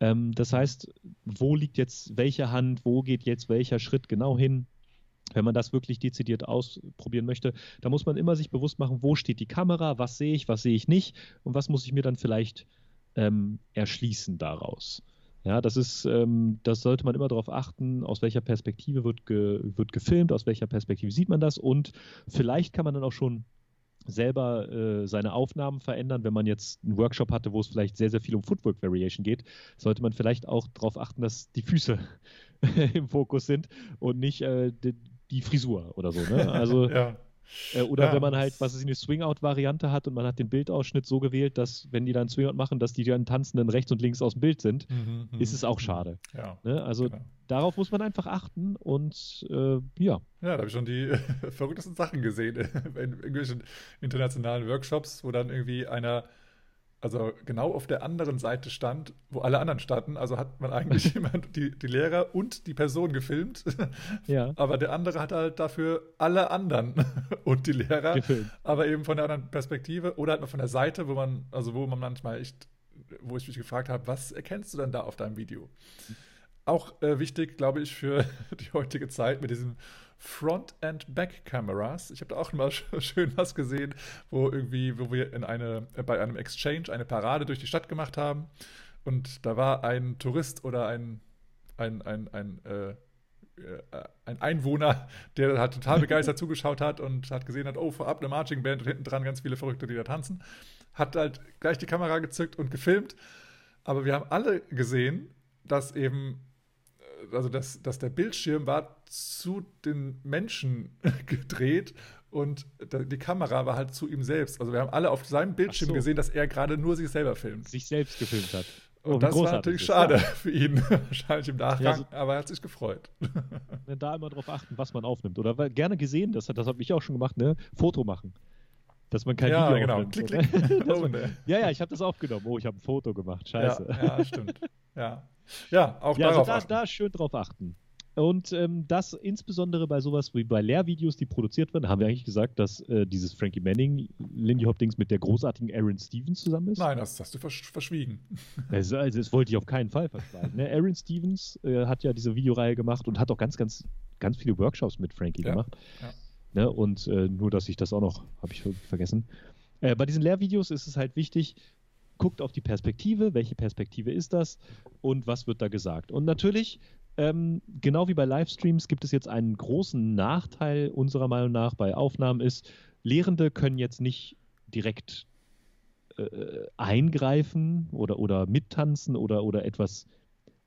Ähm, das heißt, wo liegt jetzt welche Hand, wo geht jetzt welcher Schritt genau hin? Wenn man das wirklich dezidiert ausprobieren möchte, da muss man immer sich bewusst machen, wo steht die Kamera, was sehe ich, was sehe ich nicht und was muss ich mir dann vielleicht ähm, erschließen daraus. Ja, das ist, ähm, das sollte man immer darauf achten, aus welcher Perspektive wird, ge, wird gefilmt, aus welcher Perspektive sieht man das und vielleicht kann man dann auch schon selber äh, seine Aufnahmen verändern. Wenn man jetzt einen Workshop hatte, wo es vielleicht sehr, sehr viel um Footwork Variation geht, sollte man vielleicht auch darauf achten, dass die Füße im Fokus sind und nicht äh, die, die, Frisur oder so. Ne? Also ja. Äh, oder ja. wenn man halt, was ist eine Swing-Out-Variante hat und man hat den Bildausschnitt so gewählt, dass, wenn die dann Swing-Out machen, dass die dann tanzenden rechts und links aus dem Bild sind, mhm, mhm ist es auch mhm. schade. Ja, ne? Also genau. darauf muss man einfach achten und äh, ja. Ja, da habe ich schon die verrücktesten Sachen gesehen in irgendwelchen internationalen Workshops, wo dann irgendwie einer also genau auf der anderen Seite stand, wo alle anderen standen. Also hat man eigentlich jemand die, die Lehrer und die Person gefilmt. Ja. Aber der andere hat halt dafür alle anderen und die Lehrer, gefilmt. aber eben von der anderen Perspektive oder halt mal von der Seite, wo man, also wo man manchmal echt, wo ich mich gefragt habe, was erkennst du denn da auf deinem Video? Auch äh, wichtig, glaube ich, für die heutige Zeit mit diesem Front- and Back-Kameras. Ich habe da auch mal schön was gesehen, wo irgendwie, wo wir in eine, bei einem Exchange eine Parade durch die Stadt gemacht haben. Und da war ein Tourist oder ein, ein, ein, ein, äh, äh ein Einwohner, der hat total begeistert zugeschaut hat und hat gesehen hat, oh, vorab eine Marching Band und hinten dran ganz viele Verrückte, die da tanzen. Hat halt gleich die Kamera gezückt und gefilmt. Aber wir haben alle gesehen, dass eben also dass, dass der Bildschirm war zu den Menschen gedreht und die Kamera war halt zu ihm selbst. Also wir haben alle auf seinem Bildschirm so. gesehen, dass er gerade nur sich selber filmt. Sich selbst gefilmt hat. Und oh, das war natürlich ist, schade für ihn, wahrscheinlich im Nachgang, ja, so, aber er hat sich gefreut. Da immer darauf achten, was man aufnimmt. Oder gerne gesehen, das, das habe ich auch schon gemacht, ne? Foto machen. Dass man kein ja, Video genau. aufnimmt. Klick, klick. man, ja, ja, ich habe das aufgenommen. Oh, ich habe ein Foto gemacht. Scheiße. Ja, ja stimmt. Ja. Ja, auch ja, darauf also da, da schön drauf achten. Und ähm, das insbesondere bei sowas wie bei Lehrvideos, die produziert werden, haben wir eigentlich gesagt, dass äh, dieses Frankie Manning, Lindy Hop-Dings mit der großartigen Aaron Stevens zusammen ist? Nein, das hast du versch verschwiegen. Also, also, das wollte ich auf keinen Fall verschweigen. Ne? Aaron Stevens äh, hat ja diese Videoreihe gemacht und hat auch ganz, ganz, ganz viele Workshops mit Frankie ja, gemacht. Ja. Ne? Und äh, nur, dass ich das auch noch, habe ich vergessen. Äh, bei diesen Lehrvideos ist es halt wichtig, guckt auf die Perspektive, welche Perspektive ist das und was wird da gesagt. Und natürlich, ähm, genau wie bei Livestreams, gibt es jetzt einen großen Nachteil unserer Meinung nach bei Aufnahmen ist, Lehrende können jetzt nicht direkt äh, eingreifen oder, oder mittanzen oder, oder etwas,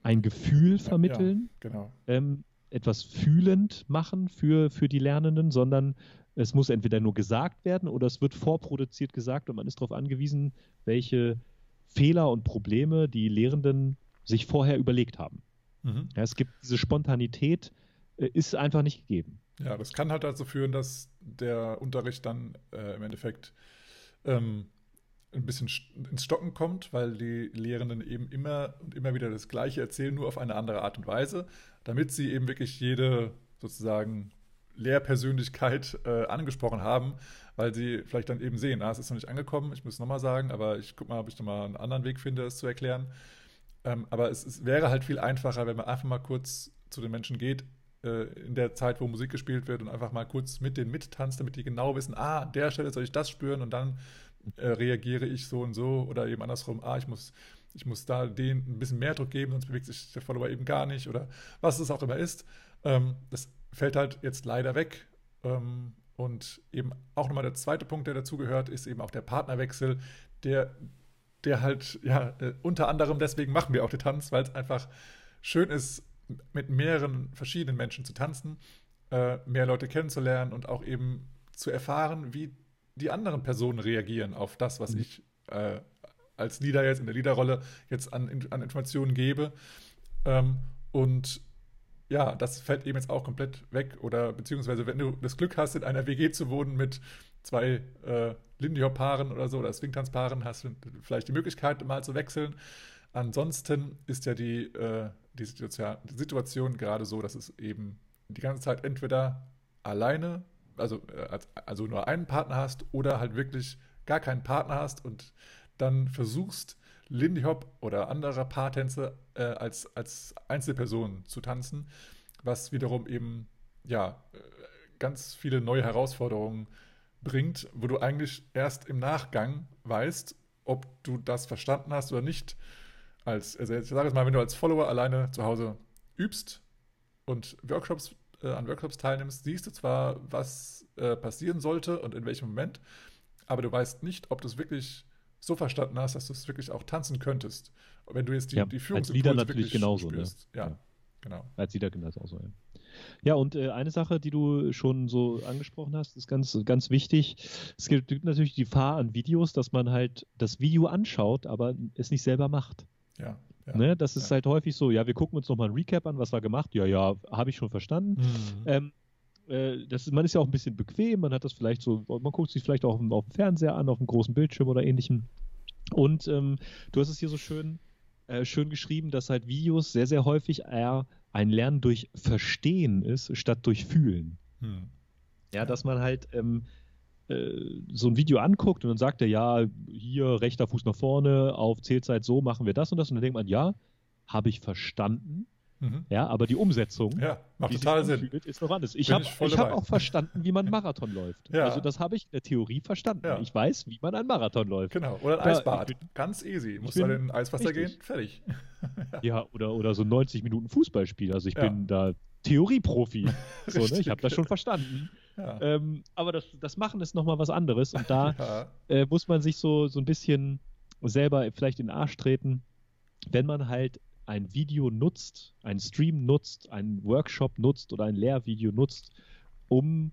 ein Gefühl vermitteln, ja, genau. ähm, etwas fühlend machen für, für die Lernenden, sondern es muss entweder nur gesagt werden oder es wird vorproduziert gesagt und man ist darauf angewiesen, welche Fehler und Probleme die Lehrenden sich vorher überlegt haben. Mhm. Ja, es gibt diese Spontanität, äh, ist einfach nicht gegeben. Ja, das kann halt dazu führen, dass der Unterricht dann äh, im Endeffekt ähm, ein bisschen ins Stocken kommt, weil die Lehrenden eben immer und immer wieder das Gleiche erzählen, nur auf eine andere Art und Weise, damit sie eben wirklich jede sozusagen Lehrpersönlichkeit äh, angesprochen haben, weil sie vielleicht dann eben sehen, ah, es ist noch nicht angekommen, ich muss es nochmal sagen, aber ich gucke mal, ob ich nochmal einen anderen Weg finde, es zu erklären. Ähm, aber es, es, wäre halt viel einfacher, wenn man einfach mal kurz zu den Menschen geht, in der Zeit, wo Musik gespielt wird und einfach mal kurz mit denen mittanzt, damit die genau wissen, ah, an der Stelle soll ich das spüren und dann äh, reagiere ich so und so oder eben andersrum, ah, ich muss ich muss da denen ein bisschen mehr Druck geben, sonst bewegt sich der Follower eben gar nicht oder was es auch immer ist. Ähm, das fällt halt jetzt leider weg. Ähm, und eben auch nochmal der zweite Punkt, der dazugehört, ist eben auch der Partnerwechsel, der, der halt, ja, äh, unter anderem deswegen machen wir auch den Tanz, weil es einfach schön ist, mit mehreren verschiedenen Menschen zu tanzen, äh, mehr Leute kennenzulernen und auch eben zu erfahren, wie die anderen Personen reagieren auf das, was mhm. ich äh, als Leader jetzt in der Leaderrolle jetzt an, an Informationen gebe. Ähm, und ja, das fällt eben jetzt auch komplett weg. Oder beziehungsweise, wenn du das Glück hast, in einer WG zu wohnen mit zwei äh, Lindy Hop-Paaren oder so oder Swingtanz-Paaren, hast du vielleicht die Möglichkeit, mal zu wechseln. Ansonsten ist ja die, äh, die, Situation, die Situation gerade so, dass es eben die ganze Zeit entweder alleine, also, äh, also nur einen Partner hast oder halt wirklich gar keinen Partner hast und dann versuchst, Lindy Hop oder andere Paartänze äh, als, als Einzelperson zu tanzen, was wiederum eben ja äh, ganz viele neue Herausforderungen bringt, wo du eigentlich erst im Nachgang weißt, ob du das verstanden hast oder nicht. Als, also jetzt sag es mal, wenn du als Follower alleine zu Hause übst und Workshops äh, an Workshops teilnimmst, siehst du zwar, was äh, passieren sollte und in welchem Moment, aber du weißt nicht, ob du es wirklich so verstanden hast, dass du es wirklich auch tanzen könntest. Wenn du jetzt die, ja, die Führungsimpulse Lieder natürlich genauso, ne? spürst. Ne? Ja, ja, genau. Als Lieder genauso, ja. Ja, und äh, eine Sache, die du schon so angesprochen hast, ist ganz, ganz wichtig. Es gibt natürlich die Gefahr an Videos, dass man halt das Video anschaut, aber es nicht selber macht. Ja. Ja, ne? Das ist ja. halt häufig so, ja, wir gucken uns nochmal ein Recap an, was war gemacht. Ja, ja, habe ich schon verstanden. Mhm. Ähm, äh, das, man ist ja auch ein bisschen bequem, man hat das vielleicht so, man guckt sich vielleicht auch auf, auf dem Fernseher an, auf einem großen Bildschirm oder ähnlichem. Und ähm, du hast es hier so schön, äh, schön geschrieben, dass halt Videos sehr, sehr häufig eher ein Lernen durch Verstehen ist, statt durch Fühlen. Mhm. Ja, dass man halt ähm, äh, so ein Video anguckt und dann sagt er, ja, hier rechter Fuß nach vorne, auf Zählzeit so machen wir das und das. Und dann denkt man, ja, habe ich verstanden. Mhm. Ja, aber die Umsetzung, ja, macht total Sinn. Ist noch anders. Ich habe hab auch verstanden, wie man Marathon läuft. Ja. Also das habe ich in der Theorie verstanden. Ja. Ich weiß, wie man einen Marathon läuft. Genau, oder ein Eisbad. Bin, Ganz easy. Muss da in Eiswasser richtig. gehen, fertig. ja, oder, oder so 90 Minuten Fußballspiel. Also ich bin da Theorieprofi. so, ne? Ich habe das schon verstanden. Ja. Ähm, aber das, das Machen ist nochmal was anderes und da ja. äh, muss man sich so, so ein bisschen selber vielleicht in den Arsch treten, wenn man halt ein Video nutzt, einen Stream nutzt, einen Workshop nutzt oder ein Lehrvideo nutzt, um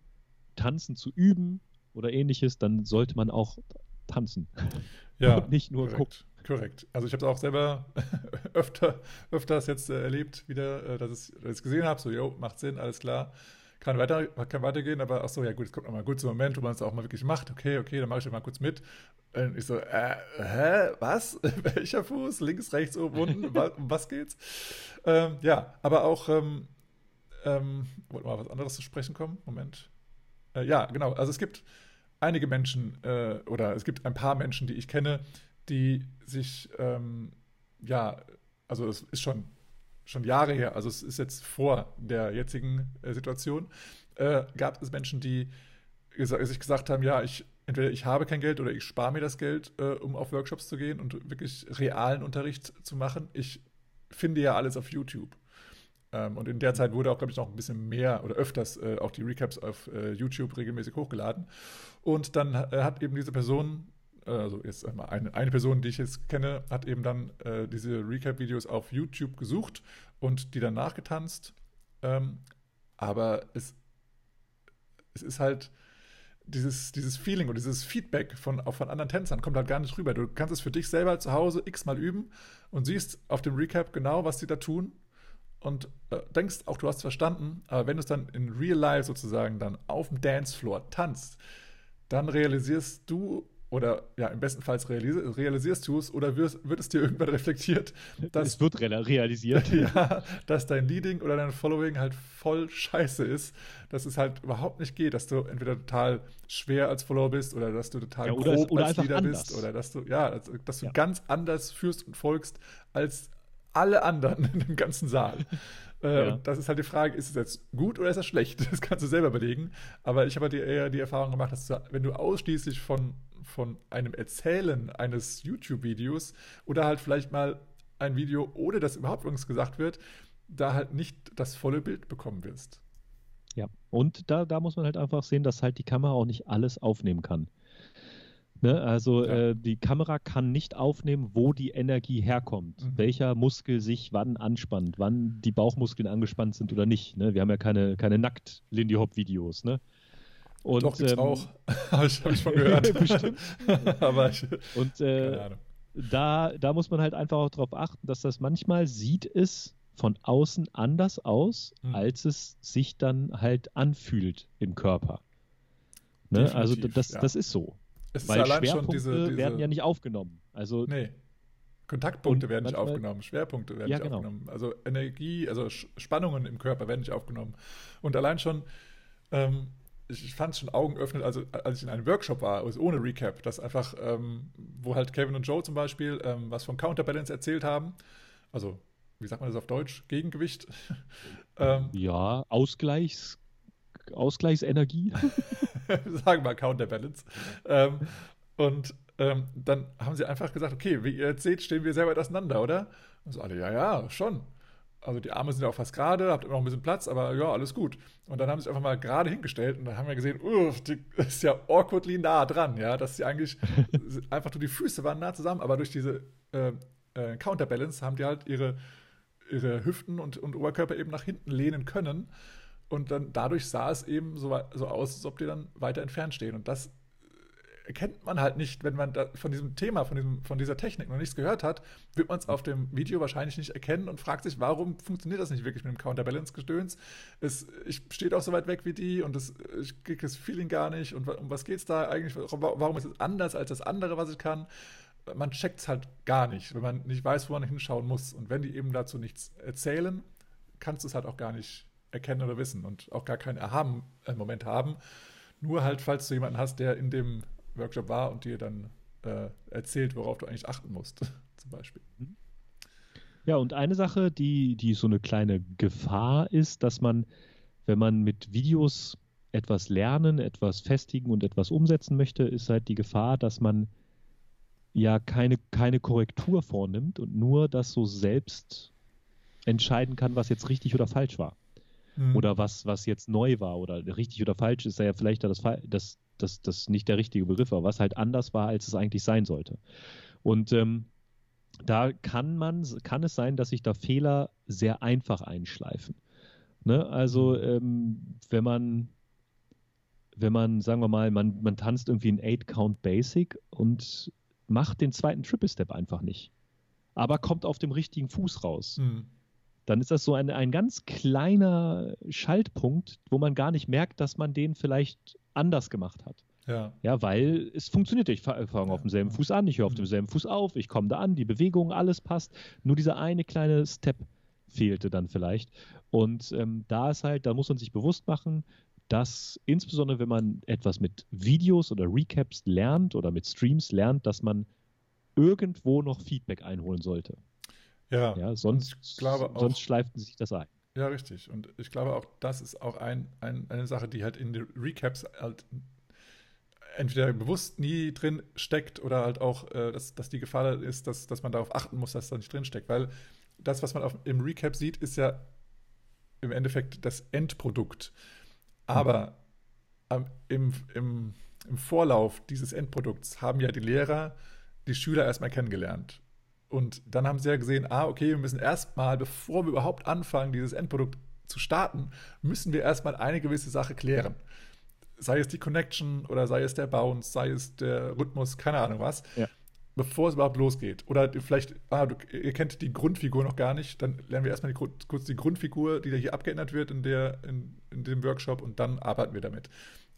Tanzen zu üben oder ähnliches, dann sollte man auch tanzen. Ja, und nicht nur korrekt, gucken. Korrekt. Also ich habe es auch selber öfter, öfters jetzt äh, erlebt, wieder, äh, dass, ich, es gesehen habe, so, jo, macht Sinn, alles klar kann, weiter, kann weitergehen, aber ach so, ja gut, es kommt nochmal ein kurzer Moment, wo man es auch mal wirklich macht. Okay, okay, dann mache ich mal kurz mit. Und ich so, äh, hä, was? Welcher Fuß? Links, rechts, oben, unten? um was geht's? Ähm, ja, aber auch, ähm, ähm, wollte mal was anderes zu sprechen kommen? Moment. Äh, ja, genau. Also es gibt einige Menschen äh, oder es gibt ein paar Menschen, die ich kenne, die sich, ähm, ja, also es ist schon schon Jahre her, also es ist jetzt vor der jetzigen äh, Situation, äh, gab es Menschen, die gesa sich gesagt haben, ja, ich entweder ich habe kein Geld oder ich spare mir das Geld, äh, um auf Workshops zu gehen und wirklich realen Unterricht zu machen. Ich finde ja alles auf YouTube. Ähm, und in der Zeit wurde auch, glaube ich, noch ein bisschen mehr oder öfters äh, auch die Recaps auf äh, YouTube regelmäßig hochgeladen. Und dann äh, hat eben diese Person also jetzt einmal eine, eine Person, die ich jetzt kenne, hat eben dann äh, diese Recap-Videos auf YouTube gesucht und die dann nachgetanzt. Ähm, aber es, es ist halt dieses, dieses Feeling und dieses Feedback von, auch von anderen Tänzern kommt halt gar nicht rüber. Du kannst es für dich selber zu Hause x-mal üben und siehst auf dem Recap genau, was sie da tun und äh, denkst auch, du hast verstanden, aber wenn du es dann in real life sozusagen dann auf dem Dancefloor tanzt, dann realisierst du oder ja, im besten Fall realis realisierst du es oder wirst, wird es dir irgendwann reflektiert, dass. Es wird realisiert. ja, dass dein Leading oder dein Following halt voll scheiße ist, dass es halt überhaupt nicht geht, dass du entweder total schwer als Follower bist oder dass du total ja, oder grob oder als Leader anders. bist oder dass du, ja, dass, dass du ja. ganz anders führst und folgst als alle anderen in dem ganzen Saal. Äh, ja. Und das ist halt die Frage, ist es jetzt gut oder ist es schlecht? Das kannst du selber überlegen. Aber ich habe halt eher die Erfahrung gemacht, dass du, wenn du ausschließlich von von einem Erzählen eines YouTube-Videos oder halt vielleicht mal ein Video, ohne dass überhaupt irgendwas gesagt wird, da halt nicht das volle Bild bekommen wirst. Ja, und da, da muss man halt einfach sehen, dass halt die Kamera auch nicht alles aufnehmen kann. Ne? Also ja. äh, die Kamera kann nicht aufnehmen, wo die Energie herkommt, mhm. welcher Muskel sich wann anspannt, wann die Bauchmuskeln angespannt sind oder nicht. Ne? Wir haben ja keine, keine Nackt-Lindy-Hop-Videos. Ne? Und, Doch, gibt's ähm, auch. Habe ich, hab ich schon gehört. Bestimmt. Aber ich, und äh, da, da muss man halt einfach auch darauf achten, dass das manchmal sieht es von außen anders aus, hm. als es sich dann halt anfühlt im Körper. Ne? Also das, ja. das ist so. Es Weil ist Schwerpunkte diese, diese... werden ja nicht aufgenommen. Also nee. Kontaktpunkte werden nicht aufgenommen, Schwerpunkte werden ja, nicht genau. aufgenommen. Also Energie, also Spannungen im Körper werden nicht aufgenommen. Und allein schon ähm, ich fand es schon Augen öffnet, also als ich in einem Workshop war, also ohne Recap, dass einfach, ähm, wo halt Kevin und Joe zum Beispiel ähm, was von Counterbalance erzählt haben, also wie sagt man das auf Deutsch? Gegengewicht? ähm, ja, Ausgleichs, Ausgleichsenergie. Sagen wir Counterbalance. ähm, und ähm, dann haben sie einfach gesagt, okay, wie ihr jetzt seht, stehen wir sehr weit auseinander, oder? Und so alle, ja, ja, schon. Also die Arme sind ja auch fast gerade, habt immer noch ein bisschen Platz, aber ja, alles gut. Und dann haben sie sich einfach mal gerade hingestellt und dann haben wir gesehen, uff, die ist ja awkwardly nah dran, ja, dass sie eigentlich einfach nur die Füße waren nah zusammen, aber durch diese äh, äh, Counterbalance haben die halt ihre, ihre Hüften und, und Oberkörper eben nach hinten lehnen können. Und dann dadurch sah es eben so, so aus, als ob die dann weiter entfernt stehen. Und das erkennt man halt nicht, wenn man von diesem Thema, von, diesem, von dieser Technik noch nichts gehört hat, wird man es auf dem Video wahrscheinlich nicht erkennen und fragt sich, warum funktioniert das nicht wirklich mit dem Counterbalance-Gedöns? Es steht auch so weit weg wie die und es, ich kriege das Feeling gar nicht. Und um was geht es da eigentlich? Warum ist es anders als das andere, was ich kann? Man checkt es halt gar nicht, wenn man nicht weiß, wo man hinschauen muss. Und wenn die eben dazu nichts erzählen, kannst du es halt auch gar nicht erkennen oder wissen und auch gar keinen Erhaben-Moment haben. Nur halt, falls du jemanden hast, der in dem Workshop war und dir dann äh, erzählt, worauf du eigentlich achten musst, zum Beispiel. Mhm. Ja, und eine Sache, die, die so eine kleine Gefahr ist, dass man, wenn man mit Videos etwas lernen, etwas festigen und etwas umsetzen möchte, ist halt die Gefahr, dass man ja keine, keine Korrektur vornimmt und nur das so selbst entscheiden kann, was jetzt richtig oder falsch war. Mhm. Oder was, was jetzt neu war oder richtig oder falsch ist ja vielleicht das, das, das, das nicht der richtige Begriff war, was halt anders war, als es eigentlich sein sollte. Und ähm, da kann man, kann es sein, dass sich da Fehler sehr einfach einschleifen. Ne? Also mhm. ähm, wenn man, wenn man, sagen wir mal, man, man tanzt irgendwie ein 8-Count Basic und macht den zweiten Triple Step einfach nicht. Aber kommt auf dem richtigen Fuß raus. Mhm. Dann ist das so ein, ein ganz kleiner Schaltpunkt, wo man gar nicht merkt, dass man den vielleicht anders gemacht hat. Ja. ja, weil es funktioniert. Ich fange ja. auf demselben Fuß an, ich höre auf mhm. demselben Fuß auf, ich komme da an, die Bewegung, alles passt. Nur dieser eine kleine Step fehlte dann vielleicht. Und ähm, da ist halt, da muss man sich bewusst machen, dass insbesondere wenn man etwas mit Videos oder Recaps lernt oder mit Streams lernt, dass man irgendwo noch Feedback einholen sollte. Ja, ja sonst, auch, sonst schleift sich das ein. Ja, richtig. Und ich glaube auch, das ist auch ein, ein, eine Sache, die halt in den Recaps halt entweder bewusst nie drin steckt oder halt auch, äh, dass, dass die Gefahr ist, dass, dass man darauf achten muss, dass da nicht drin steckt. Weil das, was man auf, im Recap sieht, ist ja im Endeffekt das Endprodukt. Aber mhm. im, im, im Vorlauf dieses Endprodukts haben ja die Lehrer die Schüler erstmal kennengelernt. Und dann haben sie ja gesehen, ah, okay, wir müssen erstmal, bevor wir überhaupt anfangen, dieses Endprodukt zu starten, müssen wir erstmal eine gewisse Sache klären. Sei es die Connection oder sei es der Bounce, sei es der Rhythmus, keine Ahnung was. Ja. Bevor es überhaupt losgeht. Oder vielleicht, ah, du, ihr kennt die Grundfigur noch gar nicht, dann lernen wir erstmal die, kurz die Grundfigur, die da hier abgeändert wird in, der, in, in dem Workshop und dann arbeiten wir damit.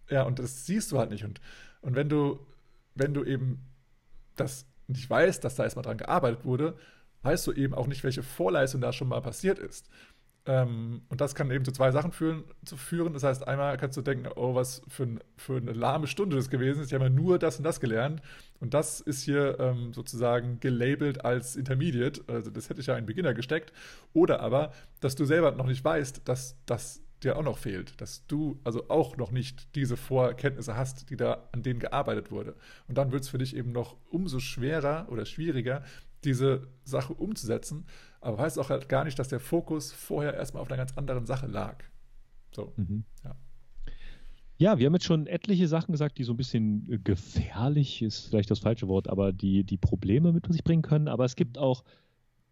Ja, und das siehst du halt nicht. Und, und wenn du, wenn du eben das nicht weißt, dass da erstmal dran gearbeitet wurde, weißt du eben auch nicht, welche Vorleistung da schon mal passiert ist. Ähm, und das kann eben zu zwei Sachen führen, zu führen. Das heißt, einmal kannst du denken, oh, was für, ein, für eine lahme Stunde das gewesen ist. Ich habe ja nur das und das gelernt. Und das ist hier ähm, sozusagen gelabelt als Intermediate. Also das hätte ich ja in Beginner gesteckt. Oder aber, dass du selber noch nicht weißt, dass das dir auch noch fehlt, dass du also auch noch nicht diese Vorkenntnisse hast, die da an denen gearbeitet wurde. Und dann wird es für dich eben noch umso schwerer oder schwieriger, diese Sache umzusetzen. Aber heißt auch halt gar nicht, dass der Fokus vorher erstmal auf einer ganz anderen Sache lag. So, mhm. ja. Ja, wir haben jetzt schon etliche Sachen gesagt, die so ein bisschen äh, gefährlich ist, vielleicht das falsche Wort, aber die, die Probleme mit sich bringen können. Aber es gibt auch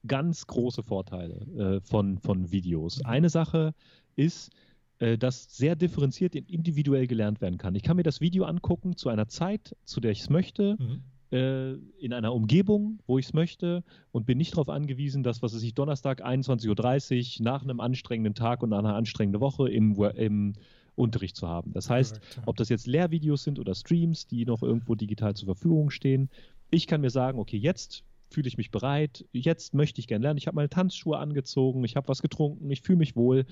ganz große Vorteile äh, von, von Videos. Mhm. Eine Sache, ist, äh, dass sehr differenziert und individuell gelernt werden kann. Ich kann mir das Video angucken zu einer Zeit, zu der ich es möchte, mhm. äh, in einer Umgebung, wo ich es möchte und bin nicht darauf angewiesen, dass, was weiß ich, Donnerstag 21.30 Uhr nach einem anstrengenden Tag und einer anstrengenden Woche im, im Unterricht zu haben. Das heißt, ob das jetzt Lehrvideos sind oder Streams, die noch irgendwo digital zur Verfügung stehen, ich kann mir sagen, okay, jetzt fühle ich mich bereit, jetzt möchte ich gerne lernen, ich habe meine Tanzschuhe angezogen, ich habe was getrunken, ich fühle mich wohl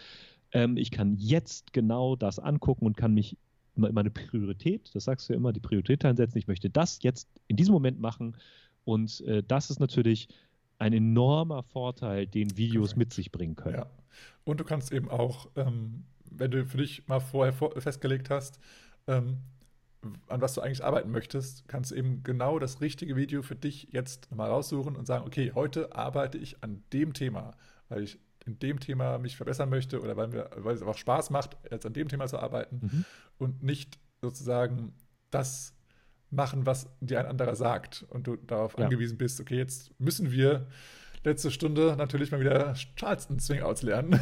ähm, ich kann jetzt genau das angucken und kann mich meine Priorität, das sagst du ja immer, die Priorität einsetzen. Ich möchte das jetzt in diesem Moment machen. Und äh, das ist natürlich ein enormer Vorteil, den Videos Correct. mit sich bringen können. Ja. Und du kannst eben auch, ähm, wenn du für dich mal vorher vor festgelegt hast, ähm, an was du eigentlich arbeiten möchtest, kannst du eben genau das richtige Video für dich jetzt mal raussuchen und sagen, okay, heute arbeite ich an dem Thema, weil ich in dem Thema mich verbessern möchte oder weil, mir, weil es einfach Spaß macht, jetzt an dem Thema zu arbeiten mhm. und nicht sozusagen das machen, was dir ein anderer sagt und du darauf ja. angewiesen bist, okay, jetzt müssen wir letzte Stunde natürlich mal wieder Charleston Swingouts lernen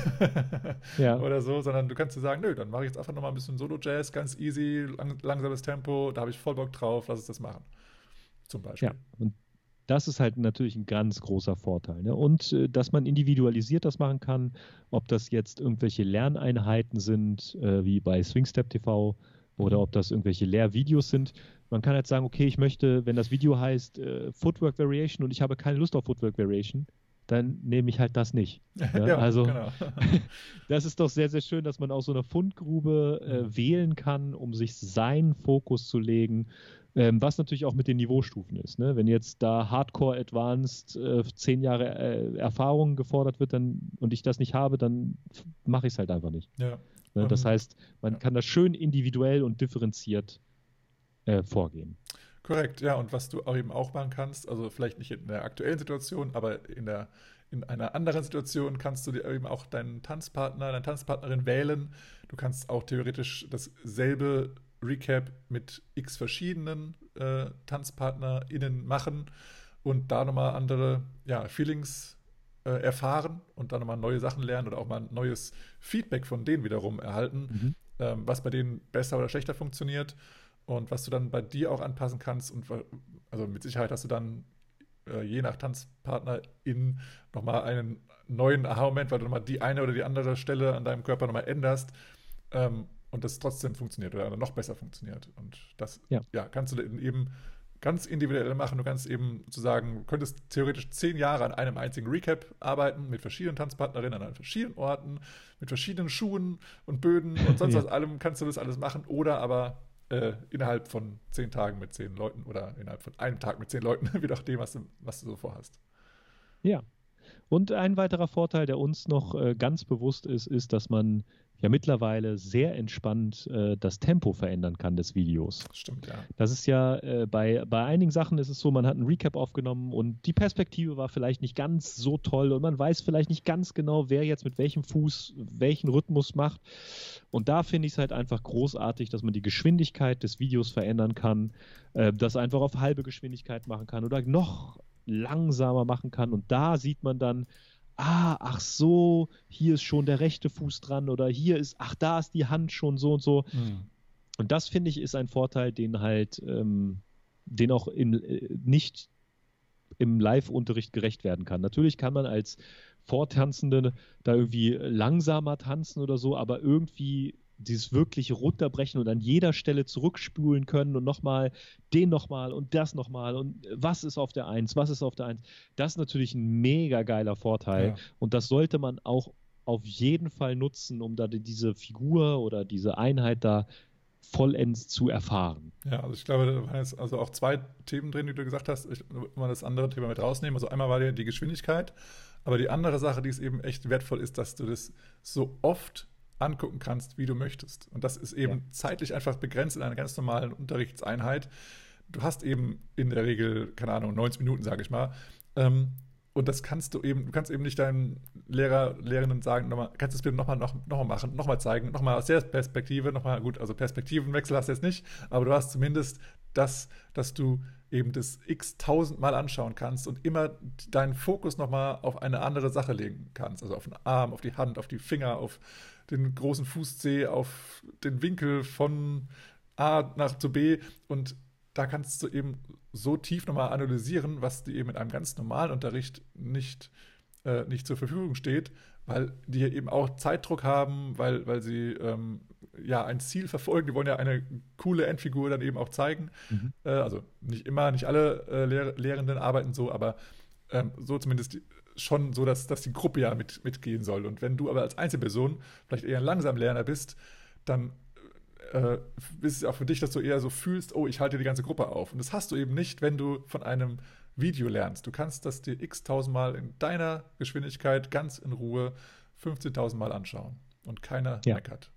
ja. oder so, sondern du kannst dir sagen, nö, dann mache ich jetzt einfach nochmal ein bisschen Solo-Jazz, ganz easy, lang, langsames Tempo, da habe ich voll Bock drauf, lass uns das machen. Zum Beispiel. Ja, und das ist halt natürlich ein ganz großer Vorteil. Ne? Und äh, dass man individualisiert das machen kann, ob das jetzt irgendwelche Lerneinheiten sind, äh, wie bei Swingstep TV, oder mhm. ob das irgendwelche Lehrvideos sind. Man kann halt sagen, okay, ich möchte, wenn das Video heißt äh, Footwork Variation und ich habe keine Lust auf Footwork Variation, dann nehme ich halt das nicht. Ja? ja also genau. das ist doch sehr, sehr schön, dass man aus so einer Fundgrube äh, mhm. wählen kann, um sich seinen Fokus zu legen, ähm, was natürlich auch mit den Niveaustufen ist. Ne? Wenn jetzt da Hardcore Advanced äh, zehn Jahre äh, Erfahrung gefordert wird dann, und ich das nicht habe, dann mache ich es halt einfach nicht. Ja. Ne? Das ähm, heißt, man ja. kann das schön individuell und differenziert äh, vorgehen. Korrekt, ja. Und was du auch eben auch machen kannst, also vielleicht nicht in der aktuellen Situation, aber in der in einer anderen Situation kannst du dir eben auch deinen Tanzpartner, deine Tanzpartnerin wählen. Du kannst auch theoretisch dasselbe Recap mit x verschiedenen äh, TanzpartnerInnen machen und da nochmal andere ja, Feelings äh, erfahren und dann nochmal neue Sachen lernen oder auch mal neues Feedback von denen wiederum erhalten, mhm. ähm, was bei denen besser oder schlechter funktioniert und was du dann bei dir auch anpassen kannst. Und also mit Sicherheit hast du dann äh, je nach Tanzpartnerin nochmal einen neuen Aha-Moment, weil du nochmal die eine oder die andere Stelle an deinem Körper nochmal änderst. Ähm, und das trotzdem funktioniert oder noch besser funktioniert. Und das ja. ja kannst du eben ganz individuell machen. Du kannst eben sozusagen, du könntest theoretisch zehn Jahre an einem einzigen Recap arbeiten, mit verschiedenen Tanzpartnerinnen an verschiedenen Orten, mit verschiedenen Schuhen und Böden und sonst ja. was allem kannst du das alles machen. Oder aber äh, innerhalb von zehn Tagen mit zehn Leuten oder innerhalb von einem Tag mit zehn Leuten, je nachdem, was du, was du so vorhast. Ja. Und ein weiterer Vorteil, der uns noch äh, ganz bewusst ist, ist, dass man ja mittlerweile sehr entspannt äh, das Tempo verändern kann des Videos. Stimmt, ja. Das ist ja äh, bei, bei einigen Sachen ist es so, man hat einen Recap aufgenommen und die Perspektive war vielleicht nicht ganz so toll und man weiß vielleicht nicht ganz genau, wer jetzt mit welchem Fuß welchen Rhythmus macht. Und da finde ich es halt einfach großartig, dass man die Geschwindigkeit des Videos verändern kann, äh, das einfach auf halbe Geschwindigkeit machen kann oder noch langsamer machen kann. Und da sieht man dann, ah, ach so, hier ist schon der rechte Fuß dran oder hier ist, ach, da ist die Hand schon so und so. Mhm. Und das finde ich ist ein Vorteil, den halt, ähm, den auch in, äh, nicht im Live-Unterricht gerecht werden kann. Natürlich kann man als Vortanzende da irgendwie langsamer tanzen oder so, aber irgendwie dieses wirklich runterbrechen und an jeder Stelle zurückspulen können und nochmal den nochmal und das nochmal und was ist auf der Eins, was ist auf der Eins. Das ist natürlich ein mega geiler Vorteil ja. und das sollte man auch auf jeden Fall nutzen, um da diese Figur oder diese Einheit da vollends zu erfahren. Ja, also ich glaube, da waren jetzt also auch zwei Themen drin, die du gesagt hast. Ich will mal das andere Thema mit rausnehmen. Also einmal war ja die Geschwindigkeit, aber die andere Sache, die ist eben echt wertvoll ist, dass du das so oft angucken kannst, wie du möchtest. Und das ist eben ja. zeitlich einfach begrenzt in einer ganz normalen Unterrichtseinheit. Du hast eben in der Regel, keine Ahnung, 90 Minuten, sage ich mal. Ähm, und das kannst du eben, du kannst eben nicht deinen Lehrer, Lehrenden sagen, nochmal, kannst du es bitte nochmal noch, noch mal machen, nochmal zeigen, nochmal aus der Perspektive, nochmal, gut, also Perspektivenwechsel hast du jetzt nicht, aber du hast zumindest das, dass du eben das x tausendmal anschauen kannst und immer deinen Fokus nochmal auf eine andere Sache legen kannst. Also auf den Arm, auf die Hand, auf die Finger, auf den großen Fußzeh, auf den Winkel von A nach zu B und da kannst du eben so tief nochmal analysieren, was dir eben in einem ganz normalen Unterricht nicht, äh, nicht zur Verfügung steht, weil die eben auch Zeitdruck haben, weil, weil sie ähm, ja ein Ziel verfolgen. Die wollen ja eine coole Endfigur dann eben auch zeigen. Mhm. Äh, also nicht immer, nicht alle äh, Lehr Lehrenden arbeiten so, aber ähm, so zumindest schon so, dass, dass die Gruppe ja mit, mitgehen soll. Und wenn du aber als Einzelperson vielleicht eher ein Langsamlerner bist, dann äh, ist es auch für dich, dass du eher so fühlst, oh, ich halte die ganze Gruppe auf. Und das hast du eben nicht, wenn du von einem Video lernst. Du kannst das dir x tausendmal in deiner Geschwindigkeit ganz in Ruhe 15.000 Mal anschauen und keiner ja. meckert.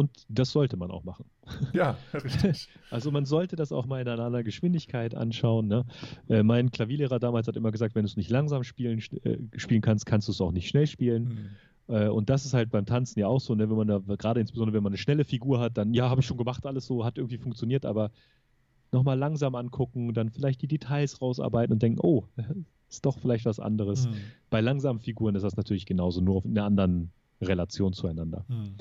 Und das sollte man auch machen. Ja, richtig. also man sollte das auch mal in einer Geschwindigkeit anschauen. Ne? Äh, mein Klavierlehrer damals hat immer gesagt, wenn du es nicht langsam spielen, äh, spielen kannst, kannst du es auch nicht schnell spielen. Mhm. Äh, und das ist halt beim Tanzen ja auch so, ne? wenn man da, gerade insbesondere wenn man eine schnelle Figur hat, dann ja, habe ich schon gemacht, alles so, hat irgendwie funktioniert, aber nochmal langsam angucken, dann vielleicht die Details rausarbeiten und denken, oh, ist doch vielleicht was anderes. Mhm. Bei langsamen Figuren ist das natürlich genauso, nur auf einer anderen Relation zueinander. Mhm.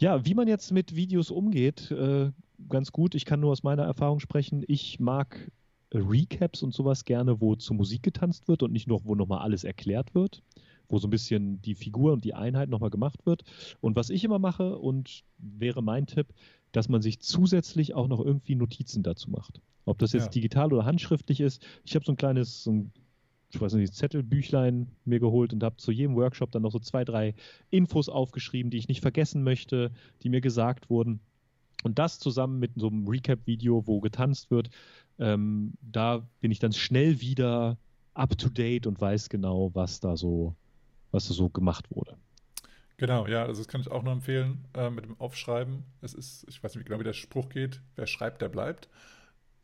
Ja, wie man jetzt mit Videos umgeht, äh, ganz gut. Ich kann nur aus meiner Erfahrung sprechen. Ich mag Recaps und sowas gerne, wo zu Musik getanzt wird und nicht nur, wo nochmal alles erklärt wird, wo so ein bisschen die Figur und die Einheit nochmal gemacht wird. Und was ich immer mache und wäre mein Tipp, dass man sich zusätzlich auch noch irgendwie Notizen dazu macht. Ob das jetzt ja. digital oder handschriftlich ist. Ich habe so ein kleines, so ein ich weiß nicht, Zettelbüchlein mir geholt und habe zu jedem Workshop dann noch so zwei, drei Infos aufgeschrieben, die ich nicht vergessen möchte, die mir gesagt wurden. Und das zusammen mit so einem Recap-Video, wo getanzt wird, ähm, da bin ich dann schnell wieder up to date und weiß genau, was da so, was da so gemacht wurde. Genau, ja, also das kann ich auch nur empfehlen äh, mit dem Aufschreiben. Es ist, ich weiß nicht genau, wie der Spruch geht, wer schreibt, der bleibt.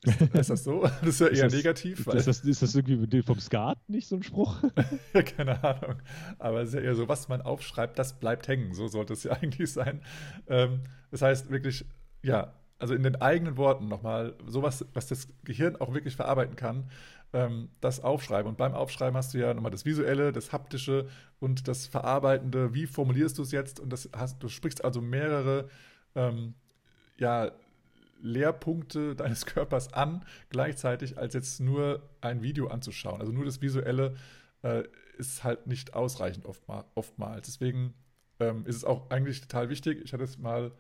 Ist, das so? Das ist ja eher ist das, negativ. Ist das, ist das irgendwie vom Skat nicht so ein Spruch? ja, keine Ahnung. Aber es ist ja eher so, was man aufschreibt, das bleibt hängen. So sollte es ja eigentlich sein. Ähm, das heißt wirklich, ja, also in den eigenen Worten nochmal, sowas, was das Gehirn auch wirklich verarbeiten kann, ähm, das Aufschreiben. Und beim Aufschreiben hast du ja nochmal das Visuelle, das Haptische und das Verarbeitende. Wie formulierst du es jetzt? Und das hast, du sprichst also mehrere ähm, ja, Lehrpunkte deines Körpers an, gleichzeitig als jetzt nur ein Video anzuschauen. Also nur das Visuelle äh, ist halt nicht ausreichend oftmal, oftmals. Deswegen ähm, ist es auch eigentlich total wichtig. Ich hatte es mal,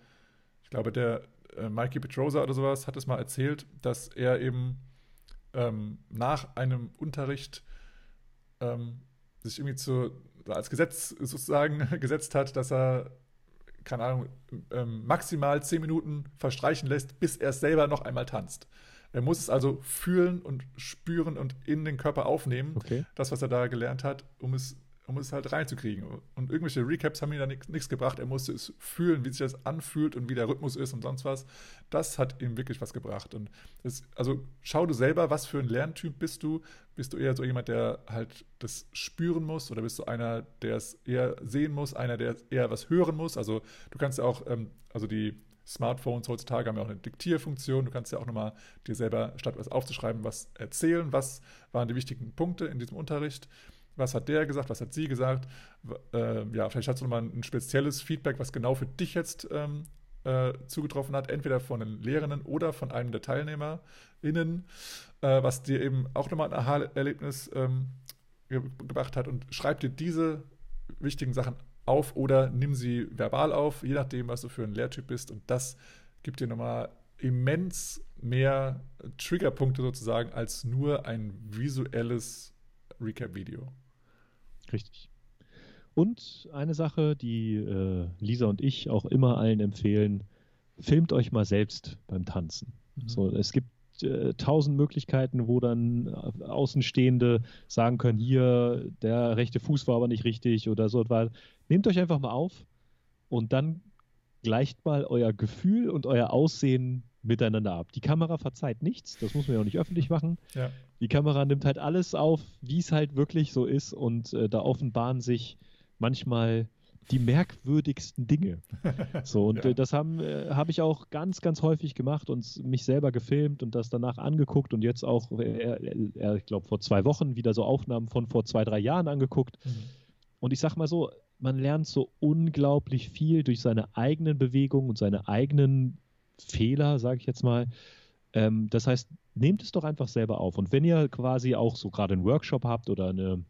ich glaube, der äh, Mikey Petrosa oder sowas hat es mal erzählt, dass er eben ähm, nach einem Unterricht ähm, sich irgendwie zu, als Gesetz sozusagen gesetzt hat, dass er keine Ahnung, ähm, maximal zehn Minuten verstreichen lässt, bis er es selber noch einmal tanzt. Er muss es also fühlen und spüren und in den Körper aufnehmen, okay. das, was er da gelernt hat, um es um es halt reinzukriegen. Und irgendwelche Recaps haben ihm da nichts gebracht. Er musste es fühlen, wie sich das anfühlt und wie der Rhythmus ist und sonst was. Das hat ihm wirklich was gebracht. Und das, also schau du selber, was für ein Lerntyp bist du. Bist du eher so jemand, der halt das spüren muss oder bist du einer, der es eher sehen muss, einer, der eher was hören muss? Also du kannst ja auch, ähm, also die Smartphones heutzutage haben ja auch eine Diktierfunktion. Du kannst ja auch nochmal dir selber, statt was aufzuschreiben, was erzählen. Was waren die wichtigen Punkte in diesem Unterricht? Was hat der gesagt, was hat sie gesagt. Äh, ja, vielleicht hast du nochmal ein spezielles Feedback, was genau für dich jetzt ähm, äh, zugetroffen hat, entweder von den Lehrenden oder von einem der TeilnehmerInnen, äh, was dir eben auch nochmal ein Aha-Erlebnis ähm, ge gebracht hat und schreib dir diese wichtigen Sachen auf oder nimm sie verbal auf, je nachdem, was du für ein Lehrtyp bist und das gibt dir nochmal immens mehr Triggerpunkte sozusagen als nur ein visuelles Recap-Video. Richtig. Und eine Sache, die äh, Lisa und ich auch immer allen empfehlen, filmt euch mal selbst beim Tanzen. Mhm. So, es gibt äh, tausend Möglichkeiten, wo dann äh, Außenstehende sagen können, hier, der rechte Fuß war aber nicht richtig oder so. Nehmt euch einfach mal auf und dann gleicht mal euer Gefühl und euer Aussehen miteinander ab. Die Kamera verzeiht nichts, das muss man ja auch nicht öffentlich machen. Ja. Die Kamera nimmt halt alles auf, wie es halt wirklich so ist und äh, da offenbaren sich manchmal die merkwürdigsten Dinge. So, und ja. äh, das haben äh, habe ich auch ganz, ganz häufig gemacht und mich selber gefilmt und das danach angeguckt und jetzt auch, äh, ich glaube, vor zwei Wochen wieder so Aufnahmen von vor zwei, drei Jahren angeguckt. Mhm. Und ich sag mal so, man lernt so unglaublich viel durch seine eigenen Bewegungen und seine eigenen Fehler, sage ich jetzt mal. Ähm, das heißt, nehmt es doch einfach selber auf. Und wenn ihr quasi auch so gerade einen Workshop habt oder einen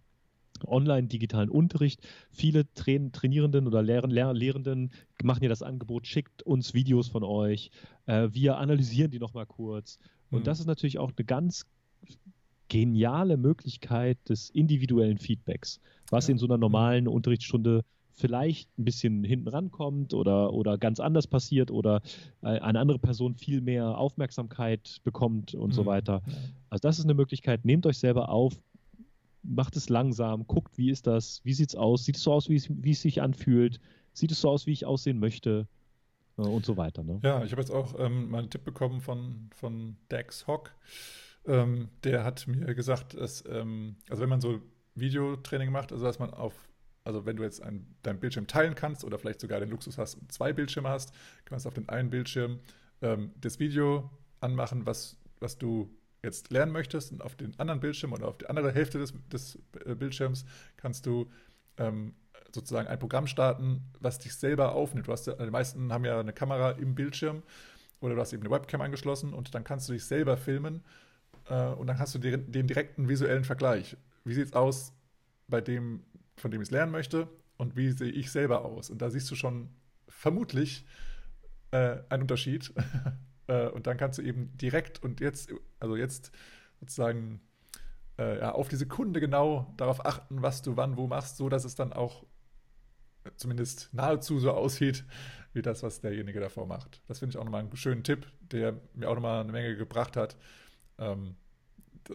online-digitalen Unterricht, viele Train Trainierenden oder Lehr Lehr Lehrenden machen ja das Angebot, schickt uns Videos von euch, äh, wir analysieren die nochmal kurz. Und mhm. das ist natürlich auch eine ganz geniale Möglichkeit des individuellen Feedbacks, was ja. in so einer normalen Unterrichtsstunde vielleicht ein bisschen hinten rankommt oder, oder ganz anders passiert oder äh, eine andere Person viel mehr Aufmerksamkeit bekommt und mhm. so weiter. Also das ist eine Möglichkeit. Nehmt euch selber auf, macht es langsam, guckt, wie ist das, wie sieht es aus, sieht es so aus, wie es, wie es sich anfühlt, sieht es so aus, wie ich aussehen möchte äh, und so weiter. Ne? Ja, ich habe jetzt auch ähm, mal einen Tipp bekommen von, von Dex Hock. Ähm, der hat mir gesagt, dass, ähm, also wenn man so Videotraining macht, also dass man auf, also wenn du jetzt ein, deinen Bildschirm teilen kannst oder vielleicht sogar den Luxus hast und zwei Bildschirme hast, kannst du auf den einen Bildschirm ähm, das Video anmachen, was, was du jetzt lernen möchtest und auf den anderen Bildschirm oder auf die andere Hälfte des, des äh, Bildschirms kannst du ähm, sozusagen ein Programm starten, was dich selber aufnimmt. Du hast ja, die meisten haben ja eine Kamera im Bildschirm oder du hast eben eine Webcam angeschlossen und dann kannst du dich selber filmen äh, und dann hast du den, den direkten visuellen Vergleich. Wie sieht es aus bei dem, von dem ich es lernen möchte und wie sehe ich selber aus? Und da siehst du schon vermutlich äh, einen Unterschied. äh, und dann kannst du eben direkt und jetzt, also jetzt sozusagen äh, ja, auf die Sekunde genau darauf achten, was du wann wo machst, so dass es dann auch zumindest nahezu so aussieht, wie das, was derjenige davor macht. Das finde ich auch nochmal einen schönen Tipp, der mir auch nochmal eine Menge gebracht hat. Ähm,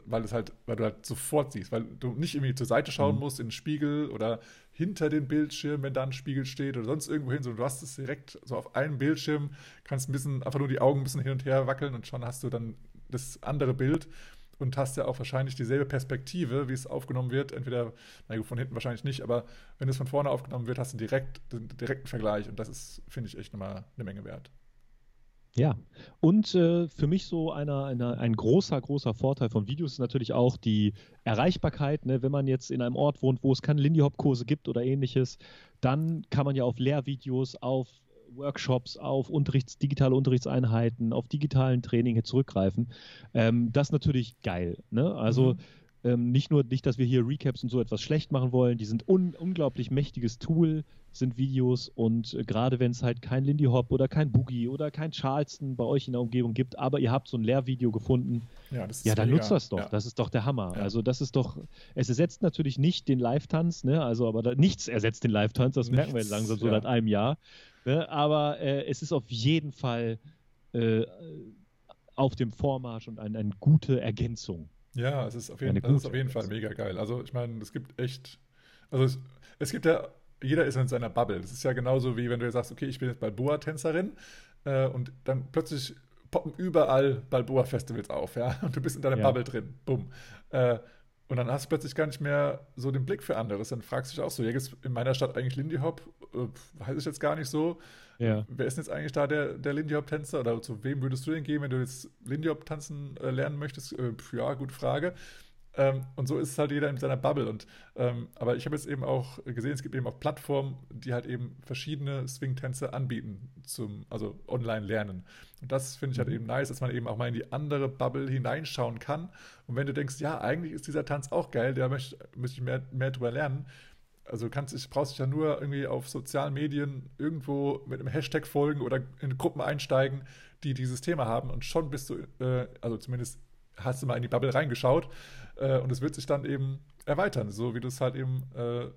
weil es halt, weil du halt sofort siehst, weil du nicht irgendwie zur Seite schauen mhm. musst in den Spiegel oder hinter den Bildschirm, wenn da ein Spiegel steht oder sonst irgendwo hin, sondern du hast es direkt so auf einem Bildschirm, kannst ein bisschen, einfach nur die Augen ein bisschen hin und her wackeln und schon hast du dann das andere Bild und hast ja auch wahrscheinlich dieselbe Perspektive, wie es aufgenommen wird. Entweder, na gut, von hinten wahrscheinlich nicht, aber wenn es von vorne aufgenommen wird, hast du direkt den direkten Vergleich und das ist, finde ich, echt nochmal eine Menge wert. Ja, und äh, für mich so einer, einer, ein großer, großer Vorteil von Videos ist natürlich auch die Erreichbarkeit. Ne? Wenn man jetzt in einem Ort wohnt, wo es keine Lindy Hop-Kurse gibt oder ähnliches, dann kann man ja auf Lehrvideos, auf Workshops, auf Unterrichts, digitale Unterrichtseinheiten, auf digitalen Training zurückgreifen. Ähm, das ist natürlich geil. Ne? Also mhm. Ähm, nicht nur, nicht, dass wir hier Recaps und so etwas schlecht machen wollen, die sind un unglaublich mächtiges Tool, sind Videos und äh, gerade wenn es halt kein Lindy Hop oder kein Boogie oder kein Charleston bei euch in der Umgebung gibt, aber ihr habt so ein Lehrvideo gefunden, ja, ja dann nutzt das doch. Ja. Das ist doch der Hammer. Ja. Also das ist doch, es ersetzt natürlich nicht den Live-Tanz, ne? Also aber da, nichts ersetzt den Live-Tanz, das merken wir langsam so seit einem Jahr. Ne? Aber äh, es ist auf jeden Fall äh, auf dem Vormarsch und eine, eine gute Ergänzung. Ja, es ist auf jeden, das ist auf jeden Fall mega geil. Also ich meine, es gibt echt, also es, es gibt ja, jeder ist in seiner Bubble. Das ist ja genauso wie wenn du sagst, okay, ich bin jetzt Balboa-Tänzerin äh, und dann plötzlich poppen überall Balboa-Festivals auf, ja, und du bist in deiner ja. Bubble drin, bumm. Äh, und dann hast du plötzlich gar nicht mehr so den Blick für anderes. Dann fragst du dich auch so, ja, ist in meiner Stadt eigentlich Lindy Hop? Äh, weiß ich jetzt gar nicht so. Ja. Wer ist denn jetzt eigentlich da der, der Lindy Hop-Tänzer? Oder zu wem würdest du denn gehen, wenn du jetzt Lindy Hop tanzen äh, lernen möchtest? Äh, ja, gute Frage. Ähm, und so ist es halt jeder in seiner Bubble. Und, ähm, aber ich habe jetzt eben auch gesehen, es gibt eben auch Plattformen, die halt eben verschiedene Swing-Tänze anbieten, zum, also online lernen. Und das finde ich halt mhm. eben nice, dass man eben auch mal in die andere Bubble hineinschauen kann. Und wenn du denkst, ja, eigentlich ist dieser Tanz auch geil, da möchte, möchte ich mehr, mehr drüber lernen. Also kannst, ich brauchst dich ja nur irgendwie auf sozialen Medien irgendwo mit einem Hashtag folgen oder in Gruppen einsteigen, die dieses Thema haben. Und schon bist du, äh, also zumindest hast du mal in die Bubble reingeschaut äh, und es wird sich dann eben erweitern, so wie du es halt eben äh,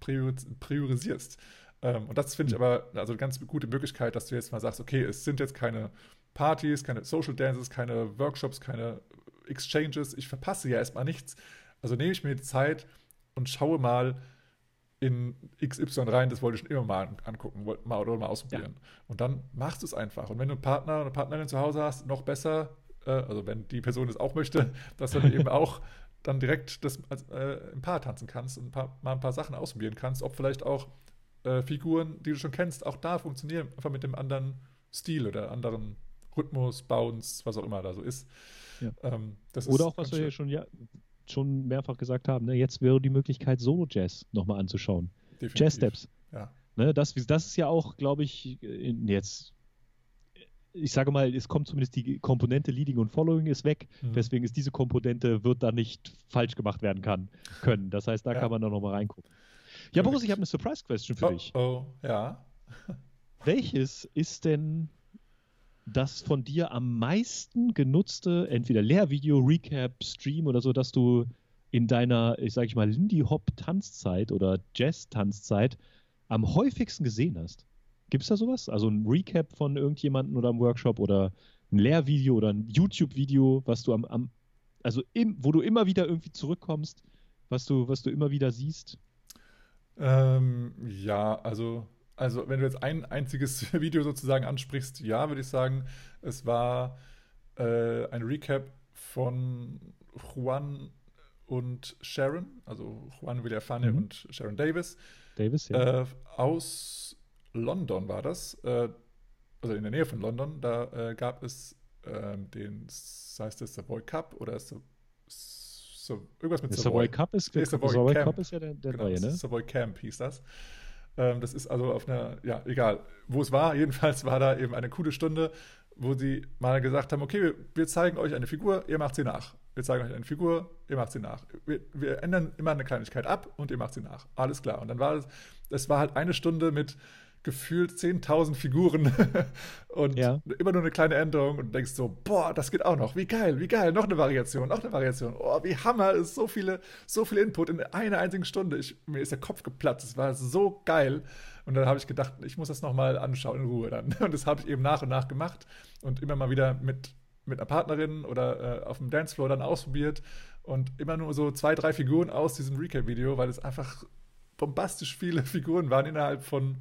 prioris priorisierst. Ähm, und das finde ich mhm. aber also eine ganz gute Möglichkeit, dass du jetzt mal sagst, okay, es sind jetzt keine Partys, keine Social Dances, keine Workshops, keine Exchanges, ich verpasse ja erstmal nichts. Also nehme ich mir die Zeit und schaue mal in XY rein, das wollte ich schon immer mal angucken, mal oder mal ausprobieren. Ja. Und dann machst du es einfach. Und wenn du einen Partner oder eine Partnerin zu Hause hast, noch besser, äh, also wenn die Person es auch möchte, dass du dann eben auch dann direkt das äh, im Paar tanzen kannst und ein paar, mal ein paar Sachen ausprobieren kannst, ob vielleicht auch äh, Figuren, die du schon kennst, auch da funktionieren, einfach mit dem anderen Stil oder anderen Rhythmus, Bounce, was auch immer da so ist. Ja. Ähm, oder auch, was wir ja schon, ja schon mehrfach gesagt haben, ne, jetzt wäre die Möglichkeit, Solo-Jazz nochmal anzuschauen. Jazz-Steps. Ja. Ne, das, das ist ja auch, glaube ich, jetzt ich sage mal, es kommt zumindest die Komponente Leading und Following ist weg. Mhm. Deswegen ist diese Komponente, wird da nicht falsch gemacht werden kann, können. Das heißt, da ja. kann man dann nochmal reingucken. Ja, Boris, ich habe eine Surprise-Question für oh, dich. Oh, ja. Welches ist denn das von dir am meisten genutzte, entweder Lehrvideo, Recap, Stream oder so, dass du in deiner, ich sage ich mal, Lindy Hop Tanzzeit oder Jazz Tanzzeit am häufigsten gesehen hast? Gibt es da sowas? Also ein Recap von irgendjemandem oder einem Workshop oder ein Lehrvideo oder ein YouTube-Video, was du am, am also im, wo du immer wieder irgendwie zurückkommst, was du, was du immer wieder siehst? Ähm, ja, also Also, wenn du jetzt ein einziges Video sozusagen ansprichst, ja, würde ich sagen, es war äh, ein Recap von Juan und Sharon, also Juan Villafane mhm. und Sharon Davis. Davis, ja. Äh, aus London war das, äh, also in der Nähe von London. Da äh, gab es ähm, den, das heißt der Savoy Cup oder so, so irgendwas mit der Savoy. Savoy Cup ist, der Savoy, Savoy Cup ist ja der, der genau, neue, ne? Savoy Camp hieß das. Ähm, das ist also auf einer, ja, egal, wo es war. Jedenfalls war da eben eine coole Stunde, wo sie mal gesagt haben: Okay, wir, wir zeigen euch eine Figur, ihr macht sie nach. Wir zeigen euch eine Figur, ihr macht sie nach. Wir, wir, ändern immer eine Kleinigkeit ab und ihr macht sie nach. Alles klar. Und dann war es, das war halt eine Stunde mit gefühlt 10.000 Figuren und ja. immer nur eine kleine Änderung und denkst so, boah, das geht auch noch, wie geil, wie geil, noch eine Variation, noch eine Variation, oh, wie Hammer, ist so viele, so viel Input in einer einzigen Stunde. Ich, mir ist der Kopf geplatzt, es war so geil. Und dann habe ich gedacht, ich muss das nochmal anschauen in Ruhe dann. Und das habe ich eben nach und nach gemacht und immer mal wieder mit, mit einer Partnerin oder äh, auf dem Dancefloor dann ausprobiert und immer nur so zwei, drei Figuren aus diesem Recap-Video, weil es einfach bombastisch viele Figuren waren innerhalb von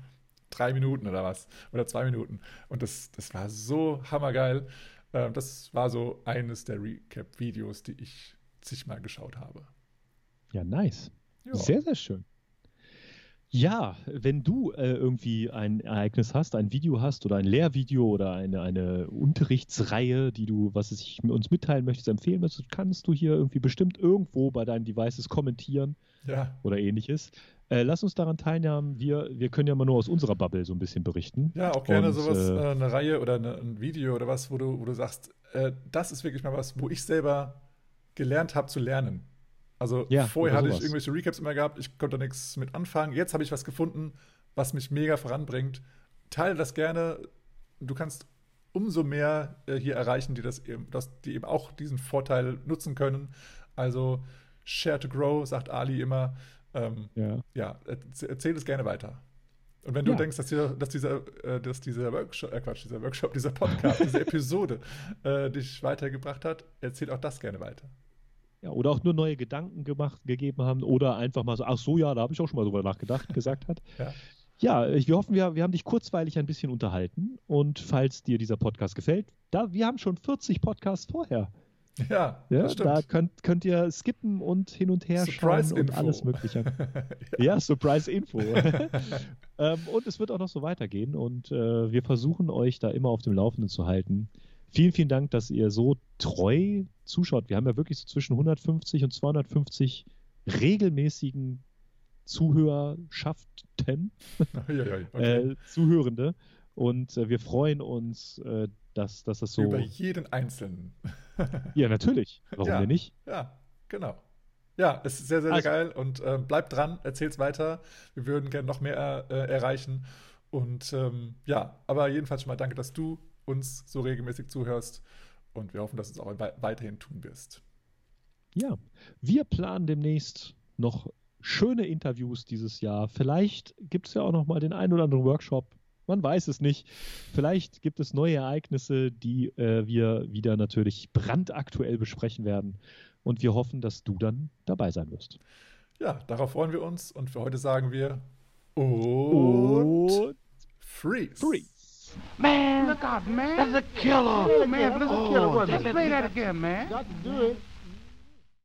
drei Minuten oder was. Oder zwei Minuten. Und das, das war so hammergeil. Ähm, das war so eines der Recap-Videos, die ich zigmal geschaut habe. Ja, nice. Jo. Sehr, sehr schön. Ja, wenn du äh, irgendwie ein Ereignis hast, ein Video hast oder ein Lehrvideo oder eine, eine Unterrichtsreihe, die du, was ich uns mitteilen möchtest, empfehlen möchtest, kannst du hier irgendwie bestimmt irgendwo bei deinen Devices kommentieren ja. oder ähnliches. Äh, lass uns daran teilnehmen. Wir, wir können ja mal nur aus unserer Bubble so ein bisschen berichten. Ja, auch gerne Und, sowas, äh, äh, eine Reihe oder eine, ein Video oder was, wo du, wo du sagst, äh, das ist wirklich mal was, wo ich selber gelernt habe zu lernen. Also ja, vorher hatte ich irgendwelche Recaps immer gehabt, ich konnte da nichts mit anfangen. Jetzt habe ich was gefunden, was mich mega voranbringt. Teile das gerne. Du kannst umso mehr äh, hier erreichen, die das eben, dass die eben auch diesen Vorteil nutzen können. Also Share to Grow, sagt Ali immer. Ähm, ja. ja, erzähl es gerne weiter. Und wenn du ja. denkst, dass, dieser, dass, dieser, äh, dass dieser Workshop, äh Quatsch, dieser Workshop, dieser Podcast, diese Episode äh, dich weitergebracht hat, erzähl auch das gerne weiter. Ja, oder auch nur neue Gedanken gemacht, gegeben haben oder einfach mal so, ach so, ja, da habe ich auch schon mal drüber nachgedacht, gesagt hat. ja. Ja, wir hoffen, wir, wir haben dich kurzweilig ein bisschen unterhalten. Und falls dir dieser Podcast gefällt, da, wir haben schon 40 Podcasts vorher. Ja, ja da könnt, könnt ihr skippen und hin und her Surprise schauen und Info. alles Mögliche. ja. ja, Surprise Info. ähm, und es wird auch noch so weitergehen und äh, wir versuchen euch da immer auf dem Laufenden zu halten. Vielen, vielen Dank, dass ihr so treu zuschaut. Wir haben ja wirklich so zwischen 150 und 250 regelmäßigen Zuhörschaften, okay. äh, Zuhörende. Und äh, wir freuen uns, äh, dass, dass das so. Über jeden Einzelnen. ja, natürlich. Warum ja, denn nicht? Ja, genau. Ja, es ist sehr, sehr, sehr also, geil und äh, bleibt dran, erzähl's weiter. Wir würden gerne noch mehr äh, erreichen. Und ähm, ja, aber jedenfalls schon mal danke, dass du uns so regelmäßig zuhörst und wir hoffen, dass du es auch weiterhin tun wirst. Ja, wir planen demnächst noch schöne Interviews dieses Jahr. Vielleicht gibt es ja auch noch mal den einen oder anderen Workshop. Man weiß es nicht. Vielleicht gibt es neue Ereignisse, die äh, wir wieder natürlich brandaktuell besprechen werden. Und wir hoffen, dass du dann dabei sein wirst. Ja, darauf freuen wir uns. Und für heute sagen wir und, und freeze. freeze. Man, look out, man. That's a killer. Oh, man, that's a killer. Oh, Let's play that again, man. Got to do it.